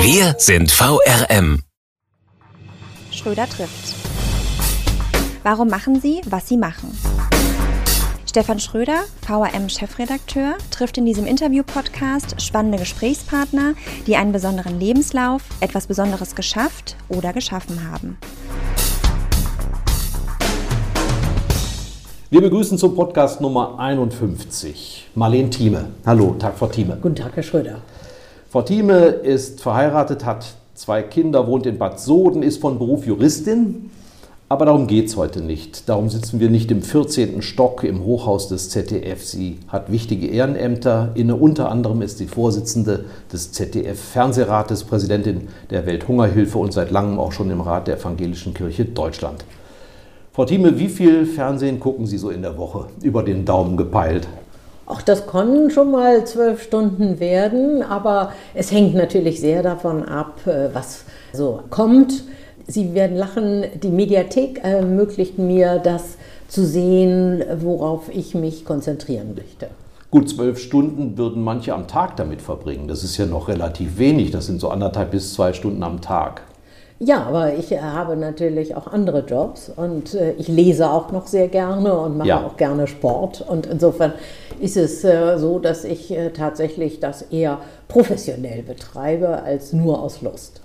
Wir sind VRM. Schröder trifft. Warum machen Sie, was Sie machen? Stefan Schröder, VRM-Chefredakteur, trifft in diesem Interview-Podcast spannende Gesprächspartner, die einen besonderen Lebenslauf, etwas Besonderes geschafft oder geschaffen haben. Wir begrüßen zum Podcast Nummer 51 Marlene Thieme. Hallo, Tag Frau Thieme. Guten Tag, Herr Schröder. Frau Thieme ist verheiratet, hat zwei Kinder, wohnt in Bad Soden, ist von Beruf Juristin. Aber darum geht es heute nicht. Darum sitzen wir nicht im 14. Stock im Hochhaus des ZDF. Sie hat wichtige Ehrenämter inne. Unter anderem ist sie Vorsitzende des ZDF-Fernsehrates, Präsidentin der Welthungerhilfe und seit langem auch schon im Rat der Evangelischen Kirche Deutschland. Frau Thieme, wie viel Fernsehen gucken Sie so in der Woche? Über den Daumen gepeilt. Auch das können schon mal zwölf Stunden werden, aber es hängt natürlich sehr davon ab, äh, was so kommt. Sie werden lachen, die Mediathek ermöglicht mir das zu sehen, worauf ich mich konzentrieren möchte. Gut, zwölf Stunden würden manche am Tag damit verbringen. Das ist ja noch relativ wenig. Das sind so anderthalb bis zwei Stunden am Tag. Ja, aber ich äh, habe natürlich auch andere Jobs und äh, ich lese auch noch sehr gerne und mache ja. auch gerne Sport. Und insofern ist es äh, so, dass ich tatsächlich das eher professionell betreibe als nur aus Lust.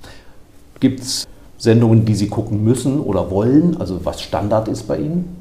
Gibt es Sendungen, die Sie gucken müssen oder wollen? Also was Standard ist bei Ihnen?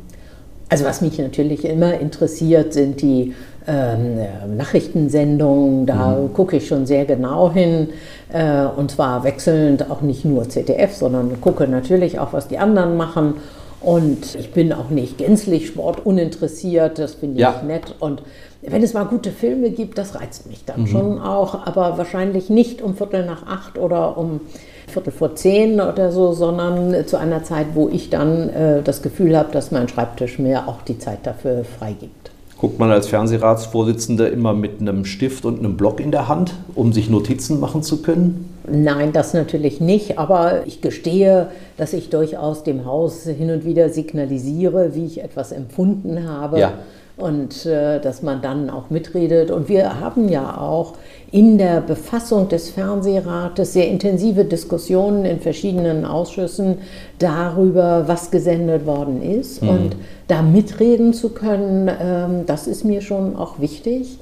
Also was mich natürlich immer interessiert, sind die ähm, Nachrichtensendungen. Da mhm. gucke ich schon sehr genau hin. Äh, und zwar wechselnd auch nicht nur ZDF, sondern gucke natürlich auch, was die anderen machen. Und ich bin auch nicht gänzlich sportuninteressiert, das finde ich ja. nett. Und wenn es mal gute Filme gibt, das reizt mich dann mhm. schon auch, aber wahrscheinlich nicht um Viertel nach acht oder um Viertel vor zehn oder so, sondern zu einer Zeit, wo ich dann äh, das Gefühl habe, dass mein Schreibtisch mir auch die Zeit dafür freigibt. Guckt man als Fernsehratsvorsitzende immer mit einem Stift und einem Block in der Hand, um sich Notizen machen zu können? Nein, das natürlich nicht, aber ich gestehe, dass ich durchaus dem Haus hin und wieder signalisiere, wie ich etwas empfunden habe. Ja und äh, dass man dann auch mitredet. Und wir haben ja auch in der Befassung des Fernsehrates sehr intensive Diskussionen in verschiedenen Ausschüssen darüber, was gesendet worden ist. Mhm. Und da mitreden zu können, ähm, das ist mir schon auch wichtig.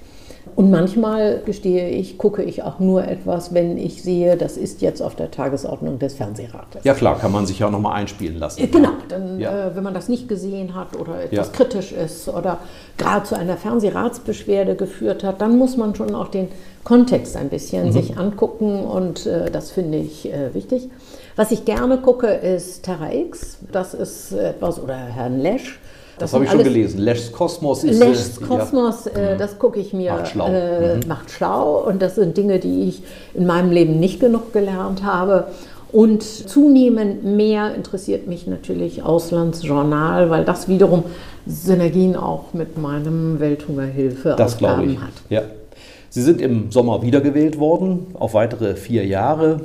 Und manchmal, gestehe ich, gucke ich auch nur etwas, wenn ich sehe, das ist jetzt auf der Tagesordnung des Fernsehrates. Ja klar, kann man sich ja nochmal einspielen lassen. Äh, genau, dann, ja. äh, wenn man das nicht gesehen hat oder etwas ja. kritisch ist oder gerade zu einer Fernsehratsbeschwerde geführt hat, dann muss man schon auch den Kontext ein bisschen mhm. sich angucken und äh, das finde ich äh, wichtig. Was ich gerne gucke, ist Terra X. Das ist etwas, oder Herrn Lesch das, das habe ich schon gelesen. Lesch's Kosmos ist. Lesch's äh, Kosmos, ja. äh, mhm. das gucke ich mir. Macht schlau. Äh, mhm. Macht schlau. Und das sind Dinge, die ich in meinem Leben nicht genug gelernt habe. Und zunehmend mehr interessiert mich natürlich Auslandsjournal, weil das wiederum Synergien auch mit meinem Welthungerhilfe das glaube ich. hat. Ja. Sie sind im Sommer wiedergewählt worden, auf weitere vier Jahre.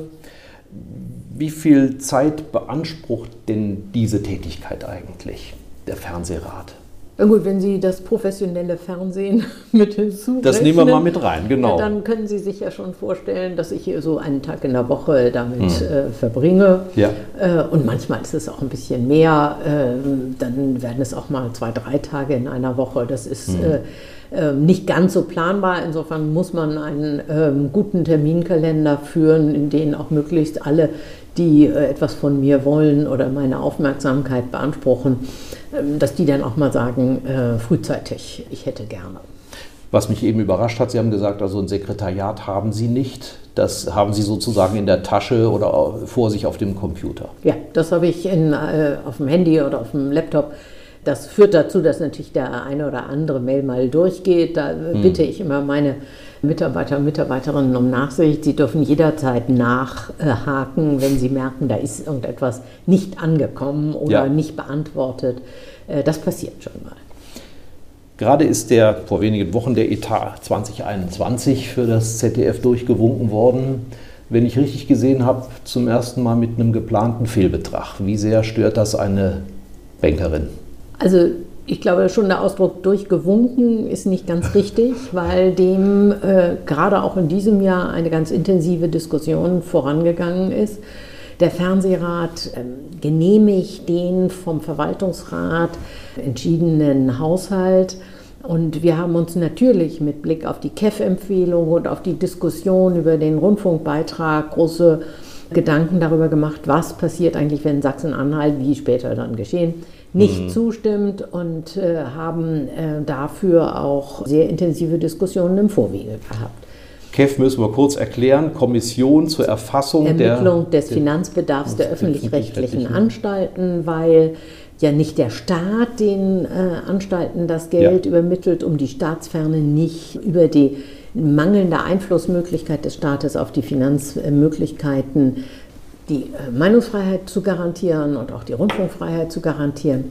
Wie viel Zeit beansprucht denn diese Tätigkeit eigentlich? Der Fernsehrat. Na gut, wenn Sie das professionelle Fernsehen mit hinzurechnen, das nehmen wir mal mit rein, genau. Dann können Sie sich ja schon vorstellen, dass ich hier so einen Tag in der Woche damit hm. äh, verbringe. Ja. Äh, und manchmal ist es auch ein bisschen mehr. Äh, dann werden es auch mal zwei, drei Tage in einer Woche. Das ist hm. Äh, ähm, nicht ganz so planbar. Insofern muss man einen ähm, guten Terminkalender führen, in dem auch möglichst alle, die äh, etwas von mir wollen oder meine Aufmerksamkeit beanspruchen, ähm, dass die dann auch mal sagen, äh, frühzeitig, ich hätte gerne. Was mich eben überrascht hat, Sie haben gesagt, also ein Sekretariat haben Sie nicht. Das haben Sie sozusagen in der Tasche oder vor sich auf dem Computer. Ja, das habe ich in, äh, auf dem Handy oder auf dem Laptop. Das führt dazu, dass natürlich der eine oder andere Mail mal durchgeht. Da hm. bitte ich immer meine Mitarbeiter und Mitarbeiterinnen um Nachsicht. Sie dürfen jederzeit nachhaken, wenn sie merken, da ist irgendetwas nicht angekommen oder ja. nicht beantwortet. Äh, das passiert schon mal. Gerade ist der vor wenigen Wochen der Etat 2021 für das ZDF durchgewunken worden. Wenn ich richtig gesehen habe, zum ersten Mal mit einem geplanten Fehlbetrag. Wie sehr stört das eine Bankerin? Also ich glaube schon der Ausdruck durchgewunken ist nicht ganz richtig, weil dem äh, gerade auch in diesem Jahr eine ganz intensive Diskussion vorangegangen ist. Der Fernsehrat äh, genehmigt den vom Verwaltungsrat entschiedenen Haushalt. Und wir haben uns natürlich mit Blick auf die KEF-Empfehlung und auf die Diskussion über den Rundfunkbeitrag große Gedanken darüber gemacht, was passiert eigentlich, wenn Sachsen-Anhalt, wie später dann geschehen, nicht mhm. zustimmt und äh, haben äh, dafür auch sehr intensive Diskussionen im Vorwege gehabt. KEF müssen wir kurz erklären, Kommission zur Erfassung Ermittlung der, des Finanzbedarfs der, der öffentlich-rechtlichen Anstalten, weil ja nicht der Staat den äh, Anstalten das Geld ja. übermittelt, um die Staatsferne nicht über die mangelnde Einflussmöglichkeit des Staates auf die Finanzmöglichkeiten die äh, Meinungsfreiheit zu garantieren und auch die Rundfunkfreiheit zu garantieren.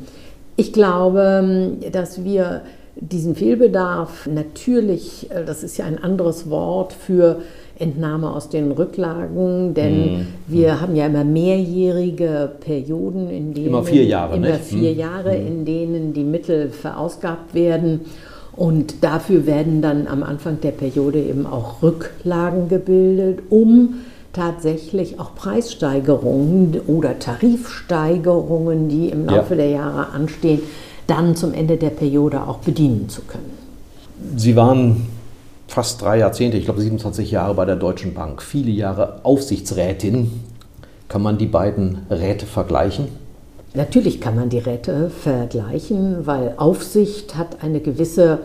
Ich glaube, dass wir diesen Fehlbedarf natürlich, äh, das ist ja ein anderes Wort für Entnahme aus den Rücklagen, denn mhm. wir haben ja immer mehrjährige Perioden, in denen immer vier Jahre, immer vier mhm. Jahre, mhm. in denen die Mittel verausgabt werden. Und dafür werden dann am Anfang der Periode eben auch Rücklagen gebildet, um tatsächlich auch Preissteigerungen oder Tarifsteigerungen, die im Laufe ja. der Jahre anstehen, dann zum Ende der Periode auch bedienen zu können. Sie waren fast drei Jahrzehnte, ich glaube 27 Jahre bei der Deutschen Bank, viele Jahre Aufsichtsrätin. Kann man die beiden Räte vergleichen? Natürlich kann man die Räte vergleichen, weil Aufsicht hat eine gewisse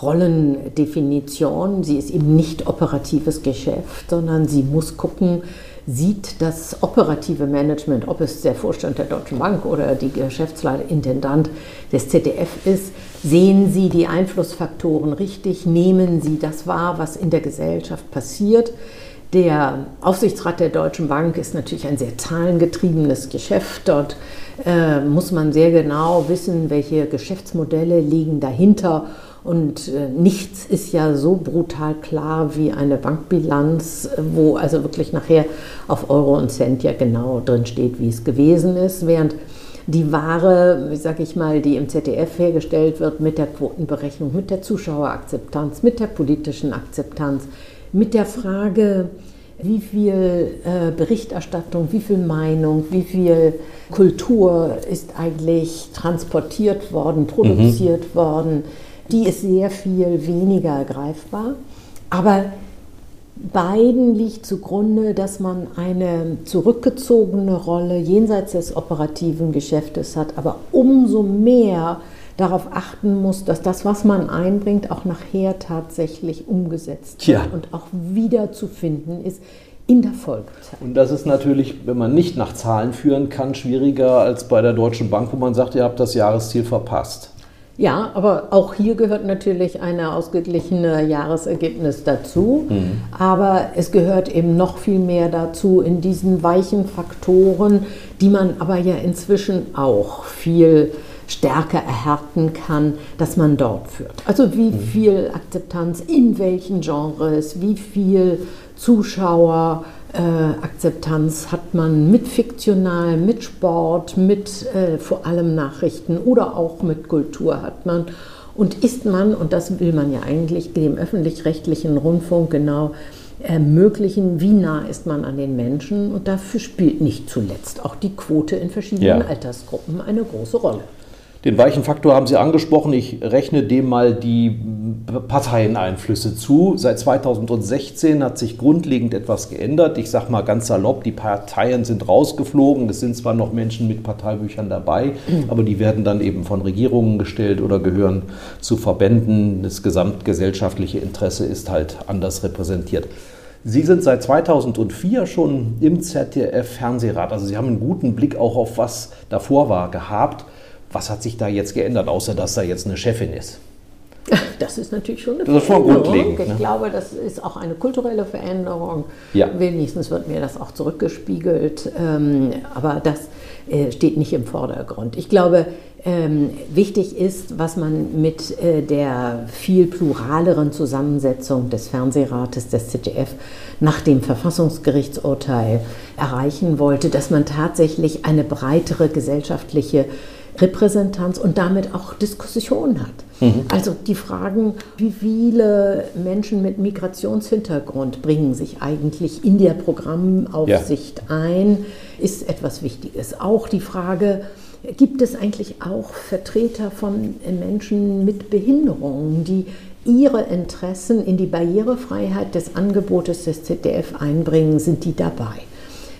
Rollendefinition. Sie ist eben nicht operatives Geschäft, sondern sie muss gucken, sieht das operative Management, ob es der Vorstand der Deutschen Bank oder die Geschäftsleiter-Intendant des ZDF ist, sehen Sie die Einflussfaktoren richtig, nehmen Sie das wahr, was in der Gesellschaft passiert. Der Aufsichtsrat der Deutschen Bank ist natürlich ein sehr zahlengetriebenes Geschäft. Dort äh, muss man sehr genau wissen, welche Geschäftsmodelle liegen dahinter und äh, nichts ist ja so brutal klar wie eine Bankbilanz, wo also wirklich nachher auf Euro und Cent ja genau drin steht, wie es gewesen ist, während die Ware, sag ich mal, die im ZDF hergestellt wird mit der Quotenberechnung, mit der Zuschauerakzeptanz, mit der politischen Akzeptanz, mit der Frage, wie viel äh, Berichterstattung, wie viel Meinung, wie viel Kultur ist eigentlich transportiert worden, produziert mhm. worden die ist sehr viel weniger greifbar. Aber beiden liegt zugrunde, dass man eine zurückgezogene Rolle jenseits des operativen Geschäftes hat, aber umso mehr darauf achten muss, dass das, was man einbringt, auch nachher tatsächlich umgesetzt wird ja. und auch wiederzufinden ist in der Folgezeit. Und das ist natürlich, wenn man nicht nach Zahlen führen kann, schwieriger als bei der Deutschen Bank, wo man sagt, ihr habt das Jahresziel verpasst. Ja, aber auch hier gehört natürlich ein ausgeglichenes Jahresergebnis dazu. Mhm. Aber es gehört eben noch viel mehr dazu in diesen weichen Faktoren, die man aber ja inzwischen auch viel stärker erhärten kann, dass man dort führt. Also wie mhm. viel Akzeptanz in welchen Genres, wie viel Zuschauer, äh, Akzeptanz hat man mit Fiktional, mit Sport, mit äh, vor allem Nachrichten oder auch mit Kultur hat man. Und ist man, und das will man ja eigentlich dem öffentlich-rechtlichen Rundfunk genau ermöglichen, wie nah ist man an den Menschen. Und dafür spielt nicht zuletzt auch die Quote in verschiedenen ja. Altersgruppen eine große Rolle. Den weichen Faktor haben Sie angesprochen. Ich rechne dem mal die Parteieneinflüsse zu. Seit 2016 hat sich grundlegend etwas geändert. Ich sage mal ganz salopp, die Parteien sind rausgeflogen. Es sind zwar noch Menschen mit Parteibüchern dabei, aber die werden dann eben von Regierungen gestellt oder gehören zu Verbänden. Das gesamtgesellschaftliche Interesse ist halt anders repräsentiert. Sie sind seit 2004 schon im ZDF-Fernsehrat. Also Sie haben einen guten Blick auch auf was davor war gehabt. Was hat sich da jetzt geändert, außer dass da jetzt eine Chefin ist? Das ist natürlich schon eine das Veränderung. ich ne? glaube, das ist auch eine kulturelle Veränderung. Ja. Wenigstens wird mir das auch zurückgespiegelt. Ähm, aber das äh, steht nicht im Vordergrund. Ich glaube, ähm, wichtig ist, was man mit äh, der viel pluraleren Zusammensetzung des Fernsehrates des ZDF nach dem Verfassungsgerichtsurteil erreichen wollte, dass man tatsächlich eine breitere gesellschaftliche Repräsentanz und damit auch Diskussion hat. Mhm. Also die Fragen, wie viele Menschen mit Migrationshintergrund bringen sich eigentlich in der Programmaufsicht ja. ein, ist etwas Wichtiges. Auch die Frage, gibt es eigentlich auch Vertreter von Menschen mit Behinderungen, die ihre Interessen in die Barrierefreiheit des Angebotes des ZDF einbringen, sind die dabei?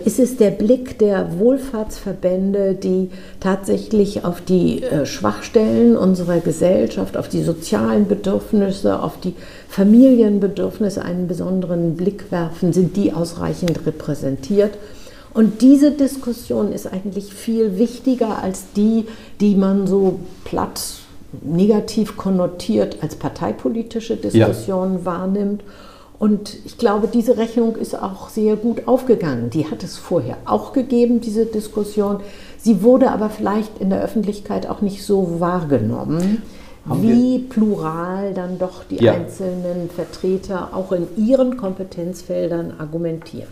Ist es der Blick der Wohlfahrtsverbände, die tatsächlich auf die äh, Schwachstellen unserer Gesellschaft, auf die sozialen Bedürfnisse, auf die Familienbedürfnisse einen besonderen Blick werfen? Sind die ausreichend repräsentiert? Und diese Diskussion ist eigentlich viel wichtiger als die, die man so platt negativ konnotiert als parteipolitische Diskussion ja. wahrnimmt. Und ich glaube, diese Rechnung ist auch sehr gut aufgegangen. Die hat es vorher auch gegeben, diese Diskussion. Sie wurde aber vielleicht in der Öffentlichkeit auch nicht so wahrgenommen, Haben wie plural dann doch die ja. einzelnen Vertreter auch in ihren Kompetenzfeldern argumentieren.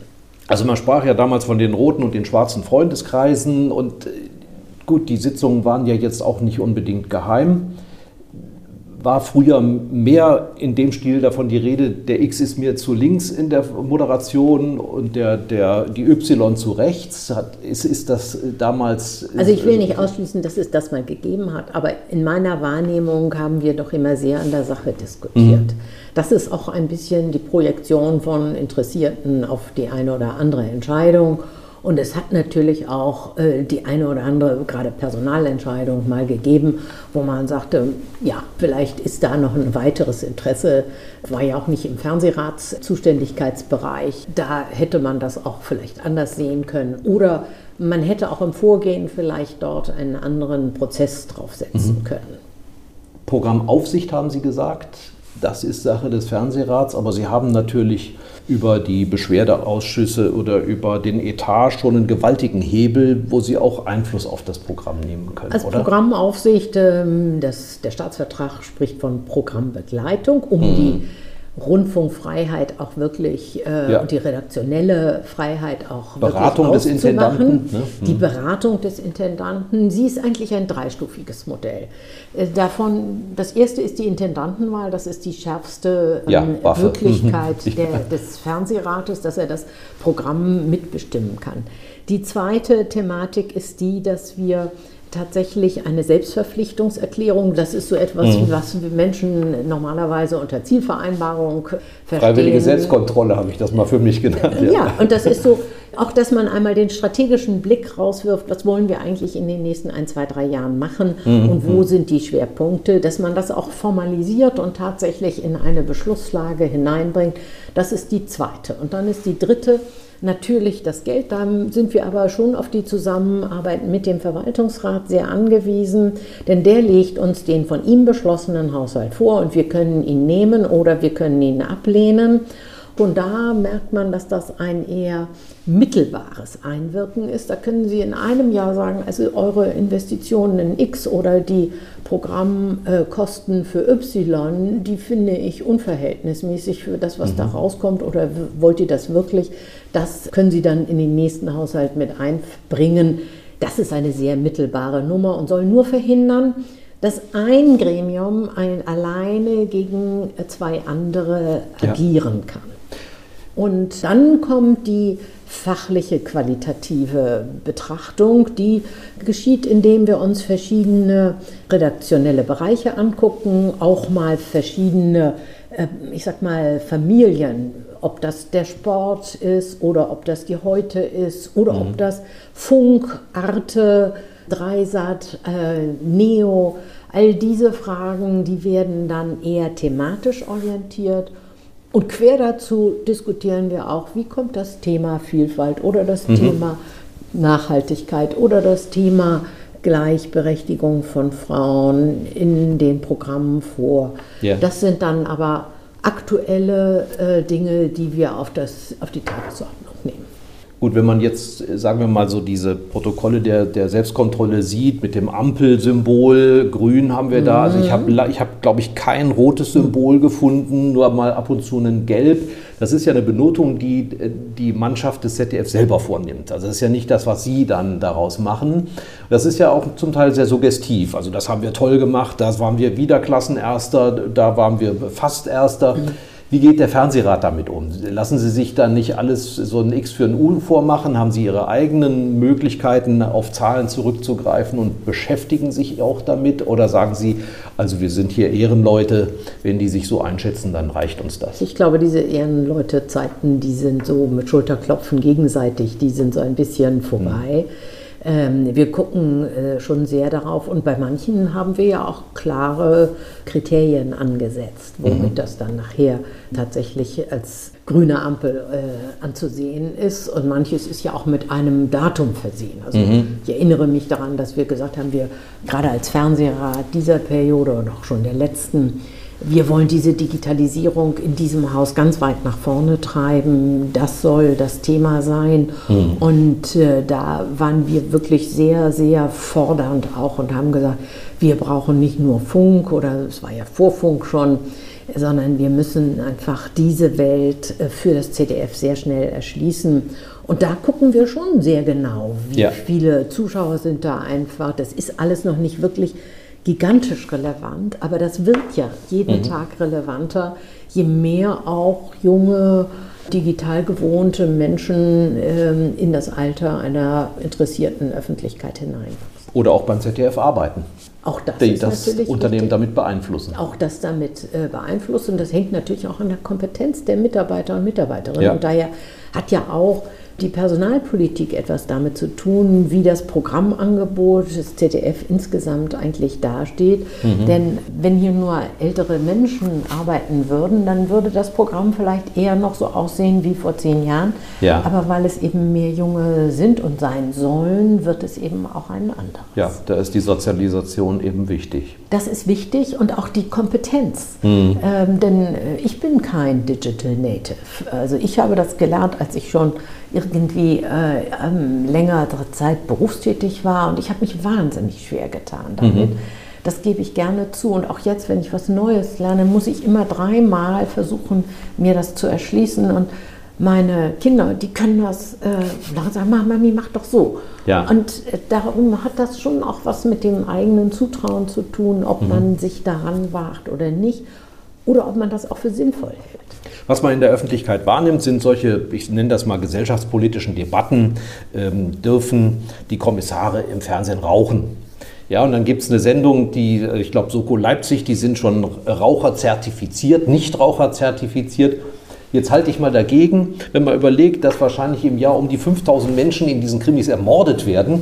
Also man sprach ja damals von den roten und den schwarzen Freundeskreisen und äh, gut, die Sitzungen waren ja jetzt auch nicht unbedingt geheim war früher mehr in dem Stil davon die Rede, der X ist mir zu links in der Moderation und der, der, die Y zu rechts. Hat, ist, ist das damals. Also ich will nicht ausschließen, dass es das mal gegeben hat, aber in meiner Wahrnehmung haben wir doch immer sehr an der Sache diskutiert. Mhm. Das ist auch ein bisschen die Projektion von Interessierten auf die eine oder andere Entscheidung. Und es hat natürlich auch äh, die eine oder andere, gerade Personalentscheidung mal gegeben, wo man sagte, ja, vielleicht ist da noch ein weiteres Interesse. War ja auch nicht im Fernsehratszuständigkeitsbereich. Da hätte man das auch vielleicht anders sehen können. Oder man hätte auch im Vorgehen vielleicht dort einen anderen Prozess draufsetzen mhm. können. Programmaufsicht haben Sie gesagt. Das ist Sache des Fernsehrats, aber Sie haben natürlich über die Beschwerdeausschüsse oder über den Etat schon einen gewaltigen Hebel, wo Sie auch Einfluss auf das Programm nehmen können. Als oder? Programmaufsicht, ähm, das, der Staatsvertrag spricht von Programmbegleitung, um mhm. die Rundfunkfreiheit auch wirklich äh, ja. und die redaktionelle Freiheit auch Beratung des Intendanten. Ne? Die mhm. Beratung des Intendanten, sie ist eigentlich ein dreistufiges Modell. Äh, davon, das erste ist die Intendantenwahl, das ist die schärfste ähm, ja, Wirklichkeit mhm. der, des Fernsehrates, dass er das Programm mitbestimmen kann. Die zweite Thematik ist die, dass wir tatsächlich eine Selbstverpflichtungserklärung. Das ist so etwas, mhm. was Menschen normalerweise unter Zielvereinbarung verstehen. Freiwillige Selbstkontrolle habe ich das mal für mich genannt. Ja. ja, und das ist so, auch dass man einmal den strategischen Blick rauswirft, was wollen wir eigentlich in den nächsten ein, zwei, drei Jahren machen mhm. und wo sind die Schwerpunkte, dass man das auch formalisiert und tatsächlich in eine Beschlusslage hineinbringt. Das ist die zweite. Und dann ist die dritte, natürlich das Geld. Da sind wir aber schon auf die Zusammenarbeit mit dem Verwaltungsrat sehr angewiesen, denn der legt uns den von ihm beschlossenen Haushalt vor und wir können ihn nehmen oder wir können ihn ablehnen. Und da merkt man, dass das ein eher mittelbares Einwirken ist. Da können Sie in einem Jahr sagen, also eure Investitionen in X oder die Programmkosten für Y, die finde ich unverhältnismäßig für das, was mhm. da rauskommt. Oder wollt ihr das wirklich? Das können Sie dann in den nächsten Haushalt mit einbringen. Das ist eine sehr mittelbare Nummer und soll nur verhindern, dass ein Gremium ein, alleine gegen zwei andere agieren ja. kann. Und dann kommt die fachliche, qualitative Betrachtung, die geschieht, indem wir uns verschiedene redaktionelle Bereiche angucken, auch mal verschiedene, äh, ich sag mal, Familien, ob das der Sport ist oder ob das die Heute ist oder mhm. ob das Funk, Arte, Dreisat, äh, Neo, all diese Fragen, die werden dann eher thematisch orientiert und quer dazu diskutieren wir auch, wie kommt das Thema Vielfalt oder das mhm. Thema Nachhaltigkeit oder das Thema Gleichberechtigung von Frauen in den Programmen vor. Yeah. Das sind dann aber aktuelle äh, Dinge, die wir auf, das, auf die Tagesordnung. Gut, wenn man jetzt, sagen wir mal, so diese Protokolle der, der Selbstkontrolle sieht, mit dem Ampelsymbol, grün haben wir da. Also ich habe, ich hab, glaube ich, kein rotes Symbol gefunden, nur mal ab und zu ein Gelb. Das ist ja eine Benotung, die die Mannschaft des ZDF selber vornimmt. Also das ist ja nicht das, was Sie dann daraus machen. Das ist ja auch zum Teil sehr suggestiv. Also das haben wir toll gemacht, da waren wir wieder Klassenerster, da waren wir fast Erster. Mhm. Wie geht der Fernsehrat damit um? Lassen Sie sich dann nicht alles so ein X für ein U vormachen? Haben Sie Ihre eigenen Möglichkeiten, auf Zahlen zurückzugreifen und beschäftigen sich auch damit? Oder sagen Sie, also wir sind hier Ehrenleute, wenn die sich so einschätzen, dann reicht uns das? Ich glaube, diese Ehrenleute-Zeiten, die sind so mit Schulterklopfen gegenseitig, die sind so ein bisschen vorbei. Hm. Ähm, wir gucken äh, schon sehr darauf und bei manchen haben wir ja auch klare Kriterien angesetzt, womit mhm. das dann nachher tatsächlich als grüne Ampel äh, anzusehen ist. Und manches ist ja auch mit einem Datum versehen. Also mhm. ich erinnere mich daran, dass wir gesagt haben, wir gerade als Fernsehrat dieser Periode und auch schon der letzten wir wollen diese Digitalisierung in diesem Haus ganz weit nach vorne treiben. Das soll das Thema sein. Mhm. Und äh, da waren wir wirklich sehr, sehr fordernd auch und haben gesagt, wir brauchen nicht nur Funk oder es war ja vor Funk schon, sondern wir müssen einfach diese Welt äh, für das ZDF sehr schnell erschließen. Und da gucken wir schon sehr genau, wie ja. viele Zuschauer sind da einfach. Das ist alles noch nicht wirklich gigantisch relevant, aber das wird ja jeden mhm. Tag relevanter, je mehr auch junge, digital gewohnte Menschen ähm, in das Alter einer interessierten Öffentlichkeit hineinwachsen. Oder auch beim ZDF arbeiten. Auch das die das Unternehmen richtig. damit beeinflussen. Auch das damit äh, beeinflussen. Das hängt natürlich auch an der Kompetenz der Mitarbeiter und Mitarbeiterinnen. Ja. Und daher hat ja auch die Personalpolitik etwas damit zu tun, wie das Programmangebot des ZDF insgesamt eigentlich dasteht. Mhm. Denn wenn hier nur ältere Menschen arbeiten würden, dann würde das Programm vielleicht eher noch so aussehen wie vor zehn Jahren. Ja. Aber weil es eben mehr Junge sind und sein sollen, wird es eben auch ein anderes. Ja, da ist die Sozialisation eben wichtig. Das ist wichtig und auch die Kompetenz. Mhm. Ähm, denn äh, ich bin kein Digital Native. Also ich habe das gelernt, als ich schon irgendwie äh, ähm, längere Zeit berufstätig war und ich habe mich wahnsinnig schwer getan damit. Mhm. Das gebe ich gerne zu. Und auch jetzt, wenn ich was Neues lerne, muss ich immer dreimal versuchen, mir das zu erschließen. Und meine Kinder, die können das äh, sagen, Mami, mach doch so. Ja. Und äh, darum hat das schon auch was mit dem eigenen Zutrauen zu tun, ob mhm. man sich daran wagt oder nicht. Oder ob man das auch für sinnvoll hält. Was man in der Öffentlichkeit wahrnimmt, sind solche, ich nenne das mal gesellschaftspolitischen Debatten. Ähm, dürfen die Kommissare im Fernsehen rauchen? Ja, und dann gibt es eine Sendung, die, äh, ich glaube, Soko Leipzig, die sind schon Raucher zertifiziert, nicht Raucher zertifiziert. Jetzt halte ich mal dagegen, wenn man überlegt, dass wahrscheinlich im Jahr um die 5000 Menschen in diesen Krimis ermordet werden.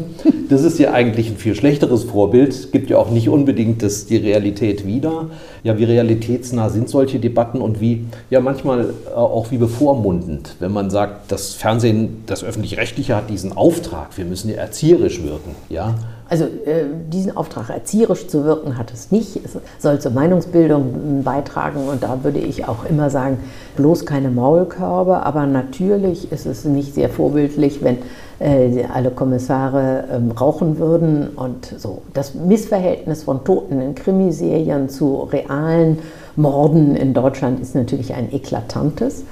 Das ist ja eigentlich ein viel schlechteres Vorbild, gibt ja auch nicht unbedingt das, die Realität wieder. Ja, wie realitätsnah sind solche Debatten und wie, ja, manchmal äh, auch wie bevormundend, wenn man sagt, das Fernsehen, das Öffentlich-Rechtliche hat diesen Auftrag, wir müssen ja erzieherisch wirken, ja. Also äh, diesen Auftrag erzieherisch zu wirken hat es nicht. Es soll zur Meinungsbildung beitragen und da würde ich auch immer sagen, bloß keine Maulkörbe, aber natürlich ist es nicht sehr vorbildlich, wenn äh, alle Kommissare ähm, rauchen würden und so. Das Missverhältnis von Toten in Krimiserien zu realen Morden in Deutschland ist natürlich ein eklatantes.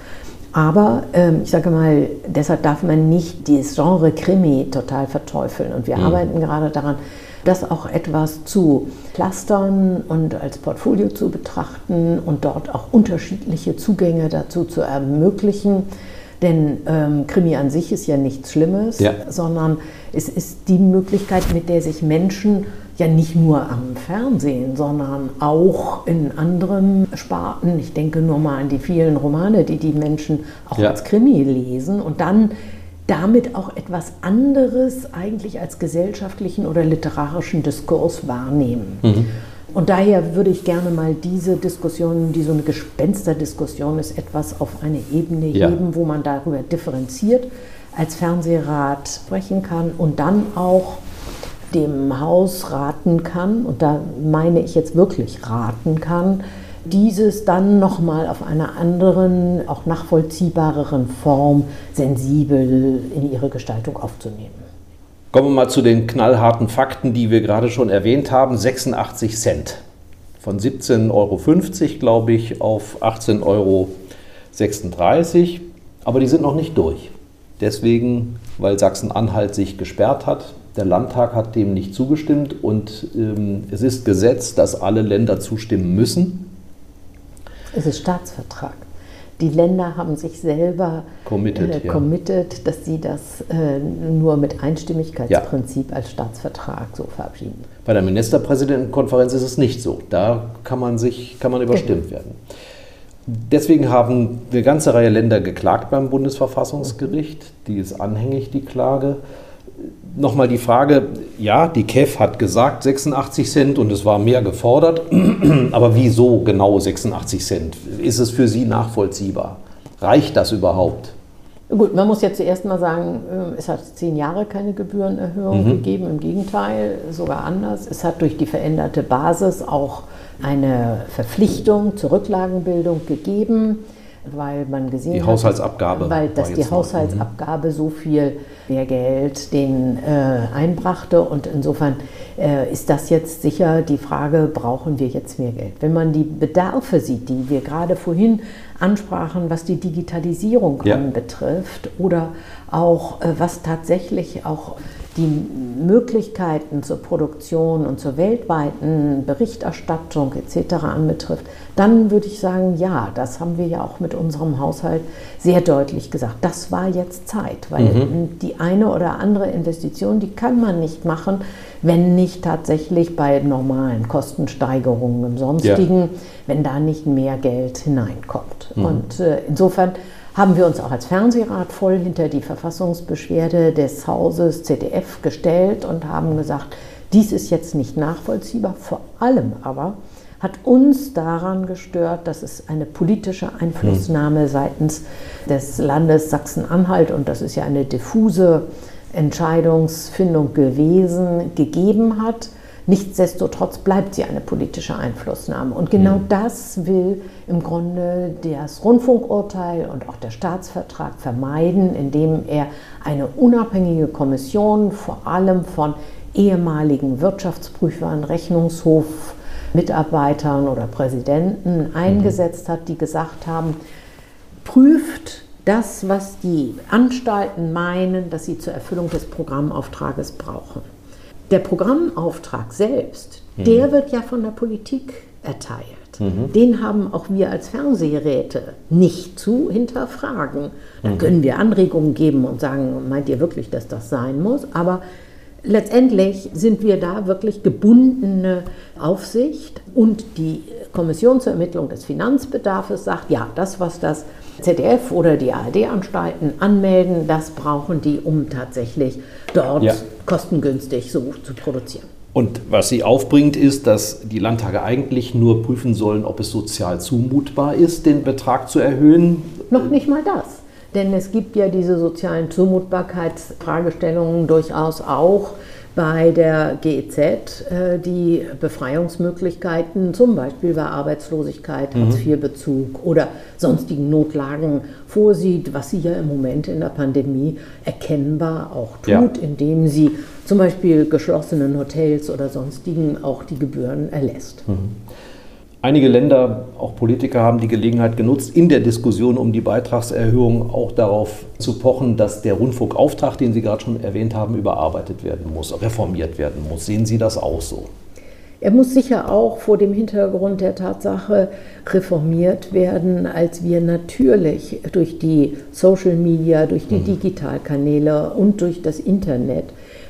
Aber ähm, ich sage mal, deshalb darf man nicht dieses Genre Krimi total verteufeln. Und wir mhm. arbeiten gerade daran, das auch etwas zu clustern und als Portfolio zu betrachten und dort auch unterschiedliche Zugänge dazu zu ermöglichen. Denn ähm, Krimi an sich ist ja nichts Schlimmes, ja. sondern es ist die Möglichkeit, mit der sich Menschen ja nicht nur am Fernsehen, sondern auch in anderen Sparten. Ich denke nur mal an die vielen Romane, die die Menschen auch ja. als Krimi lesen und dann damit auch etwas anderes eigentlich als gesellschaftlichen oder literarischen Diskurs wahrnehmen. Mhm. Und daher würde ich gerne mal diese Diskussion, die so eine Gespensterdiskussion ist, etwas auf eine Ebene ja. heben, wo man darüber differenziert als Fernsehrat sprechen kann und dann auch dem Haus raten kann, und da meine ich jetzt wirklich raten kann, dieses dann nochmal auf einer anderen, auch nachvollziehbareren Form sensibel in ihre Gestaltung aufzunehmen. Kommen wir mal zu den knallharten Fakten, die wir gerade schon erwähnt haben. 86 Cent. Von 17,50 Euro, glaube ich, auf 18,36 Euro. Aber die sind noch nicht durch. Deswegen, weil Sachsen-Anhalt sich gesperrt hat. Der Landtag hat dem nicht zugestimmt und ähm, es ist Gesetz, dass alle Länder zustimmen müssen. Es ist Staatsvertrag. Die Länder haben sich selber committed, äh, committed ja. dass sie das äh, nur mit Einstimmigkeitsprinzip ja. als Staatsvertrag so verabschieden. Bei der Ministerpräsidentenkonferenz ist es nicht so. Da kann man sich kann man überstimmt genau. werden. Deswegen haben eine ganze Reihe Länder geklagt beim Bundesverfassungsgericht. Die ist anhängig, die Klage nochmal die Frage, ja, die KEF hat gesagt 86 Cent und es war mehr gefordert, aber wieso genau 86 Cent? Ist es für Sie nachvollziehbar? Reicht das überhaupt? Gut, man muss jetzt zuerst mal sagen, äh, es hat zehn Jahre keine Gebührenerhöhung mhm. gegeben, im Gegenteil, sogar anders. Es hat durch die veränderte Basis auch eine Verpflichtung zur Rücklagenbildung gegeben weil man gesehen die hat, Haushaltsabgabe weil dass die Haushaltsabgabe so viel mehr Geld den äh, einbrachte und insofern äh, ist das jetzt sicher die Frage, brauchen wir jetzt mehr Geld? Wenn man die Bedarfe sieht, die wir gerade vorhin ansprachen, was die Digitalisierung ja. betrifft oder auch äh, was tatsächlich auch die Möglichkeiten zur Produktion und zur weltweiten Berichterstattung etc. anbetrifft, dann würde ich sagen, ja, das haben wir ja auch mit unserem Haushalt sehr deutlich gesagt. Das war jetzt Zeit, weil mhm. die eine oder andere Investition, die kann man nicht machen, wenn nicht tatsächlich bei normalen Kostensteigerungen und sonstigen, ja. wenn da nicht mehr Geld hineinkommt. Mhm. Und äh, insofern haben wir uns auch als Fernsehrat voll hinter die Verfassungsbeschwerde des Hauses ZDF gestellt und haben gesagt, dies ist jetzt nicht nachvollziehbar. Vor allem aber hat uns daran gestört, dass es eine politische Einflussnahme hm. seitens des Landes Sachsen-Anhalt, und das ist ja eine diffuse Entscheidungsfindung gewesen, gegeben hat Nichtsdestotrotz bleibt sie eine politische Einflussnahme. Und genau mhm. das will im Grunde das Rundfunkurteil und auch der Staatsvertrag vermeiden, indem er eine unabhängige Kommission vor allem von ehemaligen Wirtschaftsprüfern, Rechnungshofmitarbeitern oder Präsidenten mhm. eingesetzt hat, die gesagt haben, prüft das, was die Anstalten meinen, dass sie zur Erfüllung des Programmauftrages brauchen. Der Programmauftrag selbst, mhm. der wird ja von der Politik erteilt. Mhm. Den haben auch wir als Fernsehräte nicht zu hinterfragen. Da mhm. können wir Anregungen geben und sagen, meint ihr wirklich, dass das sein muss? Aber letztendlich sind wir da wirklich gebundene Aufsicht und die Kommission zur Ermittlung des Finanzbedarfs sagt, ja, das, was das ZDF oder die ARD-Anstalten anmelden, das brauchen die, um tatsächlich dort ja. kostengünstig so zu produzieren. Und was sie aufbringt, ist, dass die Landtage eigentlich nur prüfen sollen, ob es sozial zumutbar ist, den Betrag zu erhöhen. Noch nicht mal das. Denn es gibt ja diese sozialen Zumutbarkeitsfragestellungen durchaus auch bei der GEZ äh, die Befreiungsmöglichkeiten, zum Beispiel bei Arbeitslosigkeit, mhm. Hartz-IV-Bezug oder sonstigen Notlagen vorsieht, was sie ja im Moment in der Pandemie erkennbar auch tut, ja. indem sie zum Beispiel geschlossenen Hotels oder sonstigen auch die Gebühren erlässt. Mhm. Einige Länder, auch Politiker, haben die Gelegenheit genutzt, in der Diskussion um die Beitragserhöhung auch darauf zu pochen, dass der Rundfunkauftrag, den Sie gerade schon erwähnt haben, überarbeitet werden muss, reformiert werden muss. Sehen Sie das auch so? Er muss sicher auch vor dem Hintergrund der Tatsache reformiert werden, als wir natürlich durch die Social Media, durch die mhm. Digitalkanäle und durch das Internet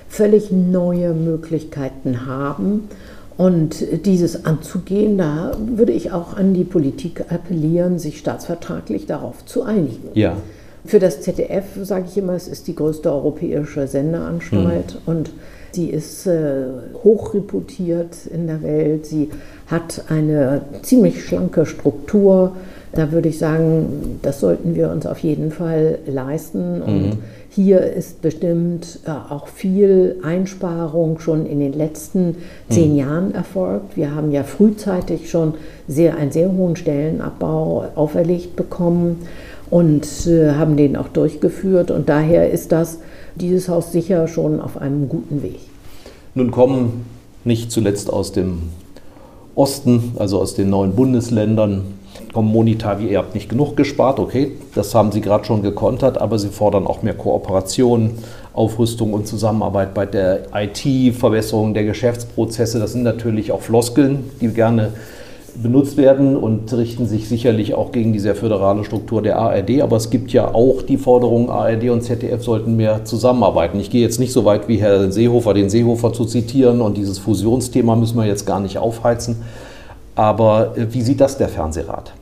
völlig neue Möglichkeiten haben und dieses anzugehen, da würde ich auch an die Politik appellieren, sich staatsvertraglich darauf zu einigen. Ja. Für das ZDF sage ich immer, es ist die größte europäische Sendeanstalt hm. und sie ist äh, hoch reputiert in der Welt. Sie hat eine ziemlich schlanke Struktur Da würde ich sagen, das sollten wir uns auf jeden Fall leisten. Und mhm. hier ist bestimmt äh, auch viel Einsparung schon in den letzten zehn mhm. Jahren erfolgt. Wir haben ja frühzeitig schon sehr, einen sehr hohen Stellenabbau auferlegt bekommen und äh, haben den auch durchgeführt. Und daher ist das dieses Haus sicher schon auf einem guten Weg. Nun kommen nicht zuletzt aus dem Osten, also aus den neuen Bundesländern, kommen monetar, wie ihr habt nicht genug gespart, okay, das haben Sie gerade schon gekontert, aber Sie fordern auch mehr Kooperation, Aufrüstung und Zusammenarbeit bei der IT, Verbesserung der Geschäftsprozesse. Das sind natürlich auch Floskeln, die gerne benutzt werden und richten sich sicherlich auch gegen die sehr föderale Struktur der ARD. Aber es gibt ja auch die Forderung, ARD und ZDF sollten mehr zusammenarbeiten. Ich gehe jetzt nicht so weit wie Herr Seehofer, den Seehofer zu zitieren und dieses Fusionsthema müssen wir jetzt gar nicht aufheizen. Aber äh, wie sieht das der Fernsehrat?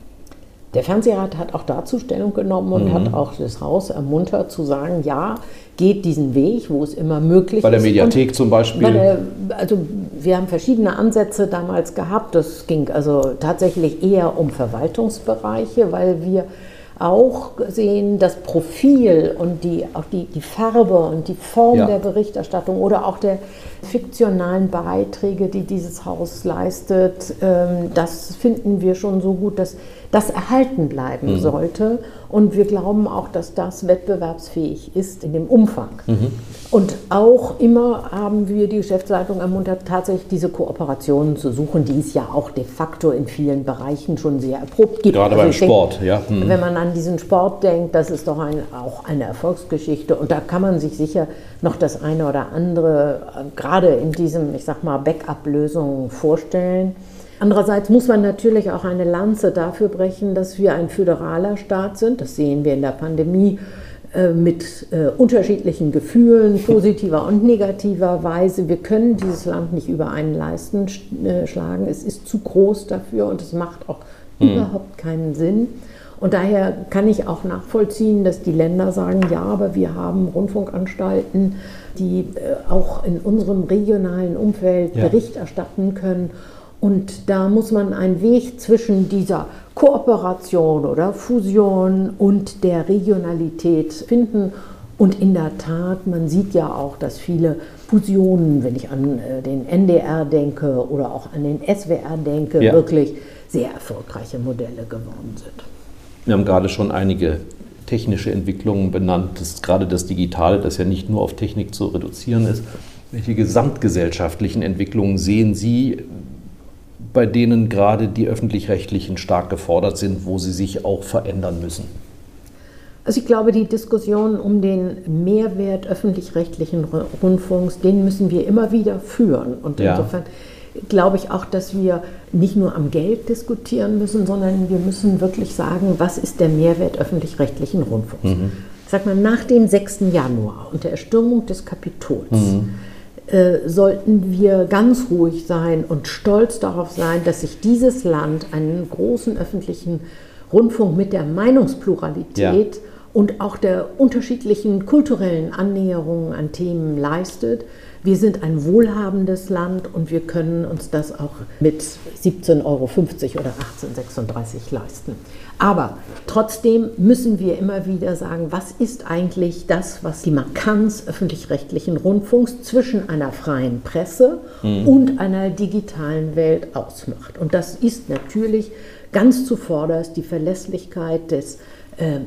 Der Fernsehrat hat auch dazu Stellung genommen und mhm. hat auch das Haus ermuntert zu sagen, ja, geht diesen Weg, wo es immer möglich ist. Bei der Mediathek und zum Beispiel? Der, also wir haben verschiedene Ansätze damals gehabt. Das ging also tatsächlich eher um Verwaltungsbereiche, weil wir auch sehen, das Profil und die, auch die, die Farbe und die Form ja. der Berichterstattung oder auch der fiktionalen Beiträge, die dieses Haus leistet, ähm, das finden wir schon so gut, dass das erhalten bleiben mhm. sollte. Und wir glauben auch, dass das wettbewerbsfähig ist in dem Umfang. Mhm. Und auch immer haben wir die Geschäftsleitung ermuntert, tatsächlich diese Kooperationen zu suchen, die es ja auch de facto in vielen Bereichen schon sehr erprobt gibt. Gerade also beim Sport, denke, ja. Mhm. Wenn man an diesen Sport denkt, das ist doch ein, auch eine Erfolgsgeschichte. Und da kann man sich sicher noch das eine oder andere, äh, gerade in diesem, ich sag mal, Backup-Lösungen vorstellen. Andererseits muss man natürlich auch eine Lanze dafür brechen, dass wir ein föderaler Staat sind. Das sehen wir in der Pandemie äh, mit äh, unterschiedlichen Gefühlen, positiver und negativer Weise. Wir können dieses Land nicht über einen Leisten äh, schlagen. Es ist zu groß dafür und es macht auch mhm. überhaupt keinen Sinn. Und daher kann ich auch nachvollziehen, dass die Länder sagen, ja, aber wir haben Rundfunkanstalten, die äh, auch in unserem regionalen Umfeld ja. Bericht erstatten können. Und da muss man einen Weg zwischen dieser Kooperation oder Fusion und der Regionalität finden. Und in der Tat, man sieht ja auch, dass viele Fusionen, wenn ich an äh, den NDR denke oder auch an den SWR denke, ja. wirklich sehr erfolgreiche Modelle geworden sind. Wir haben gerade schon einige technische Entwicklungen benannt. Das gerade das Digitale, das ja nicht nur auf Technik zu reduzieren ist. Welche gesamtgesellschaftlichen Entwicklungen sehen Sie, bei denen gerade die öffentlich-rechtlichen stark gefordert sind, wo sie sich auch verändern müssen? Also ich glaube, die Diskussion um den Mehrwert öffentlich-rechtlichen Rundfunks, den müssen wir immer wieder führen. Und ja. insofern glaube ich auch, dass wir nicht nur am Geld diskutieren müssen, sondern wir müssen wirklich sagen, was ist der Mehrwert öffentlich-rechtlichen Rundfunks. Mhm. Ich sag mal, nach dem 6. Januar und der Erstürmung des Kapitols mhm äh, sollten wir ganz ruhig sein und stolz darauf sein, dass sich dieses Land einen großen öffentlichen Rundfunk mit der Meinungspluralität ja. und auch der unterschiedlichen kulturellen Annäherungen an Themen leistet. Wir sind ein wohlhabendes Land und wir können uns das auch mit 17,50 Euro oder 18,36 leisten. Aber trotzdem müssen wir immer wieder sagen, was ist eigentlich das, was die Markanz öffentlich-rechtlichen Rundfunks zwischen einer freien Presse mhm. und einer digitalen Welt ausmacht. Und das ist natürlich ganz zuvorderst die Verlässlichkeit des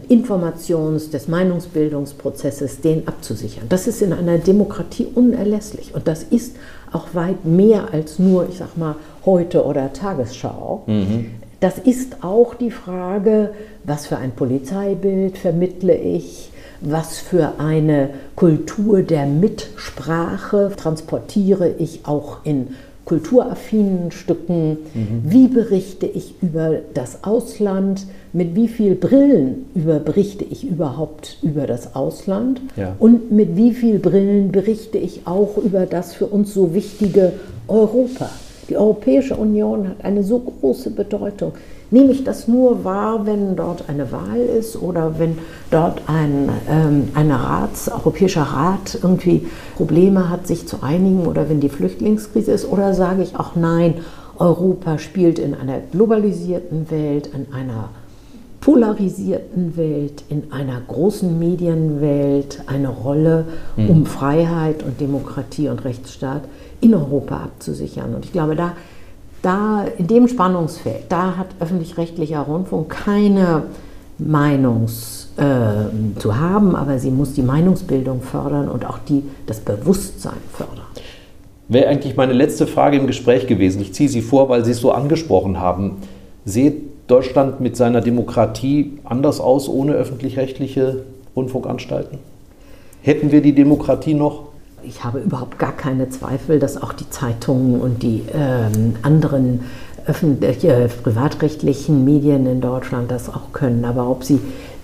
Informations-, des Meinungsbildungsprozesses, den abzusichern. Das ist in einer Demokratie unerlässlich und das ist auch weit mehr als nur, ich sag mal, heute oder Tagesschau. Mhm. Das ist auch die Frage, was für ein Polizeibild vermittle ich, was für eine Kultur der Mitsprache transportiere ich auch in kulturaffinen Stücken, mhm. wie berichte ich über das Ausland, mit wie vielen Brillen über berichte ich überhaupt über das Ausland ja. und mit wie vielen Brillen berichte ich auch über das für uns so wichtige Europa. Die Europäische Union hat eine so große Bedeutung. Nehme ich das nur wahr, wenn dort eine Wahl ist oder wenn dort ein ähm, eine Rats, Europäischer Rat irgendwie Probleme hat, sich zu einigen oder wenn die Flüchtlingskrise ist? Oder sage ich auch nein, Europa spielt in einer globalisierten Welt, in einer polarisierten Welt, in einer großen Medienwelt eine Rolle, mhm. um Freiheit und Demokratie und Rechtsstaat in Europa abzusichern. Und ich glaube, da, da in dem Spannungsfeld, da hat öffentlich-rechtlicher Rundfunk keine Meinungs äh, zu haben, aber sie muss die Meinungsbildung fördern und auch die, das Bewusstsein fördern. Wäre eigentlich meine letzte Frage im Gespräch gewesen. Ich ziehe sie vor, weil Sie es so angesprochen haben. Seht Deutschland mit seiner Demokratie anders aus ohne öffentlich-rechtliche Rundfunkanstalten? Hätten wir die Demokratie noch? Ich habe überhaupt gar keine Zweifel, dass auch die Zeitungen und die ähm, anderen öffentliche, privatrechtlichen Medien in Deutschland das auch können. Aber ob sie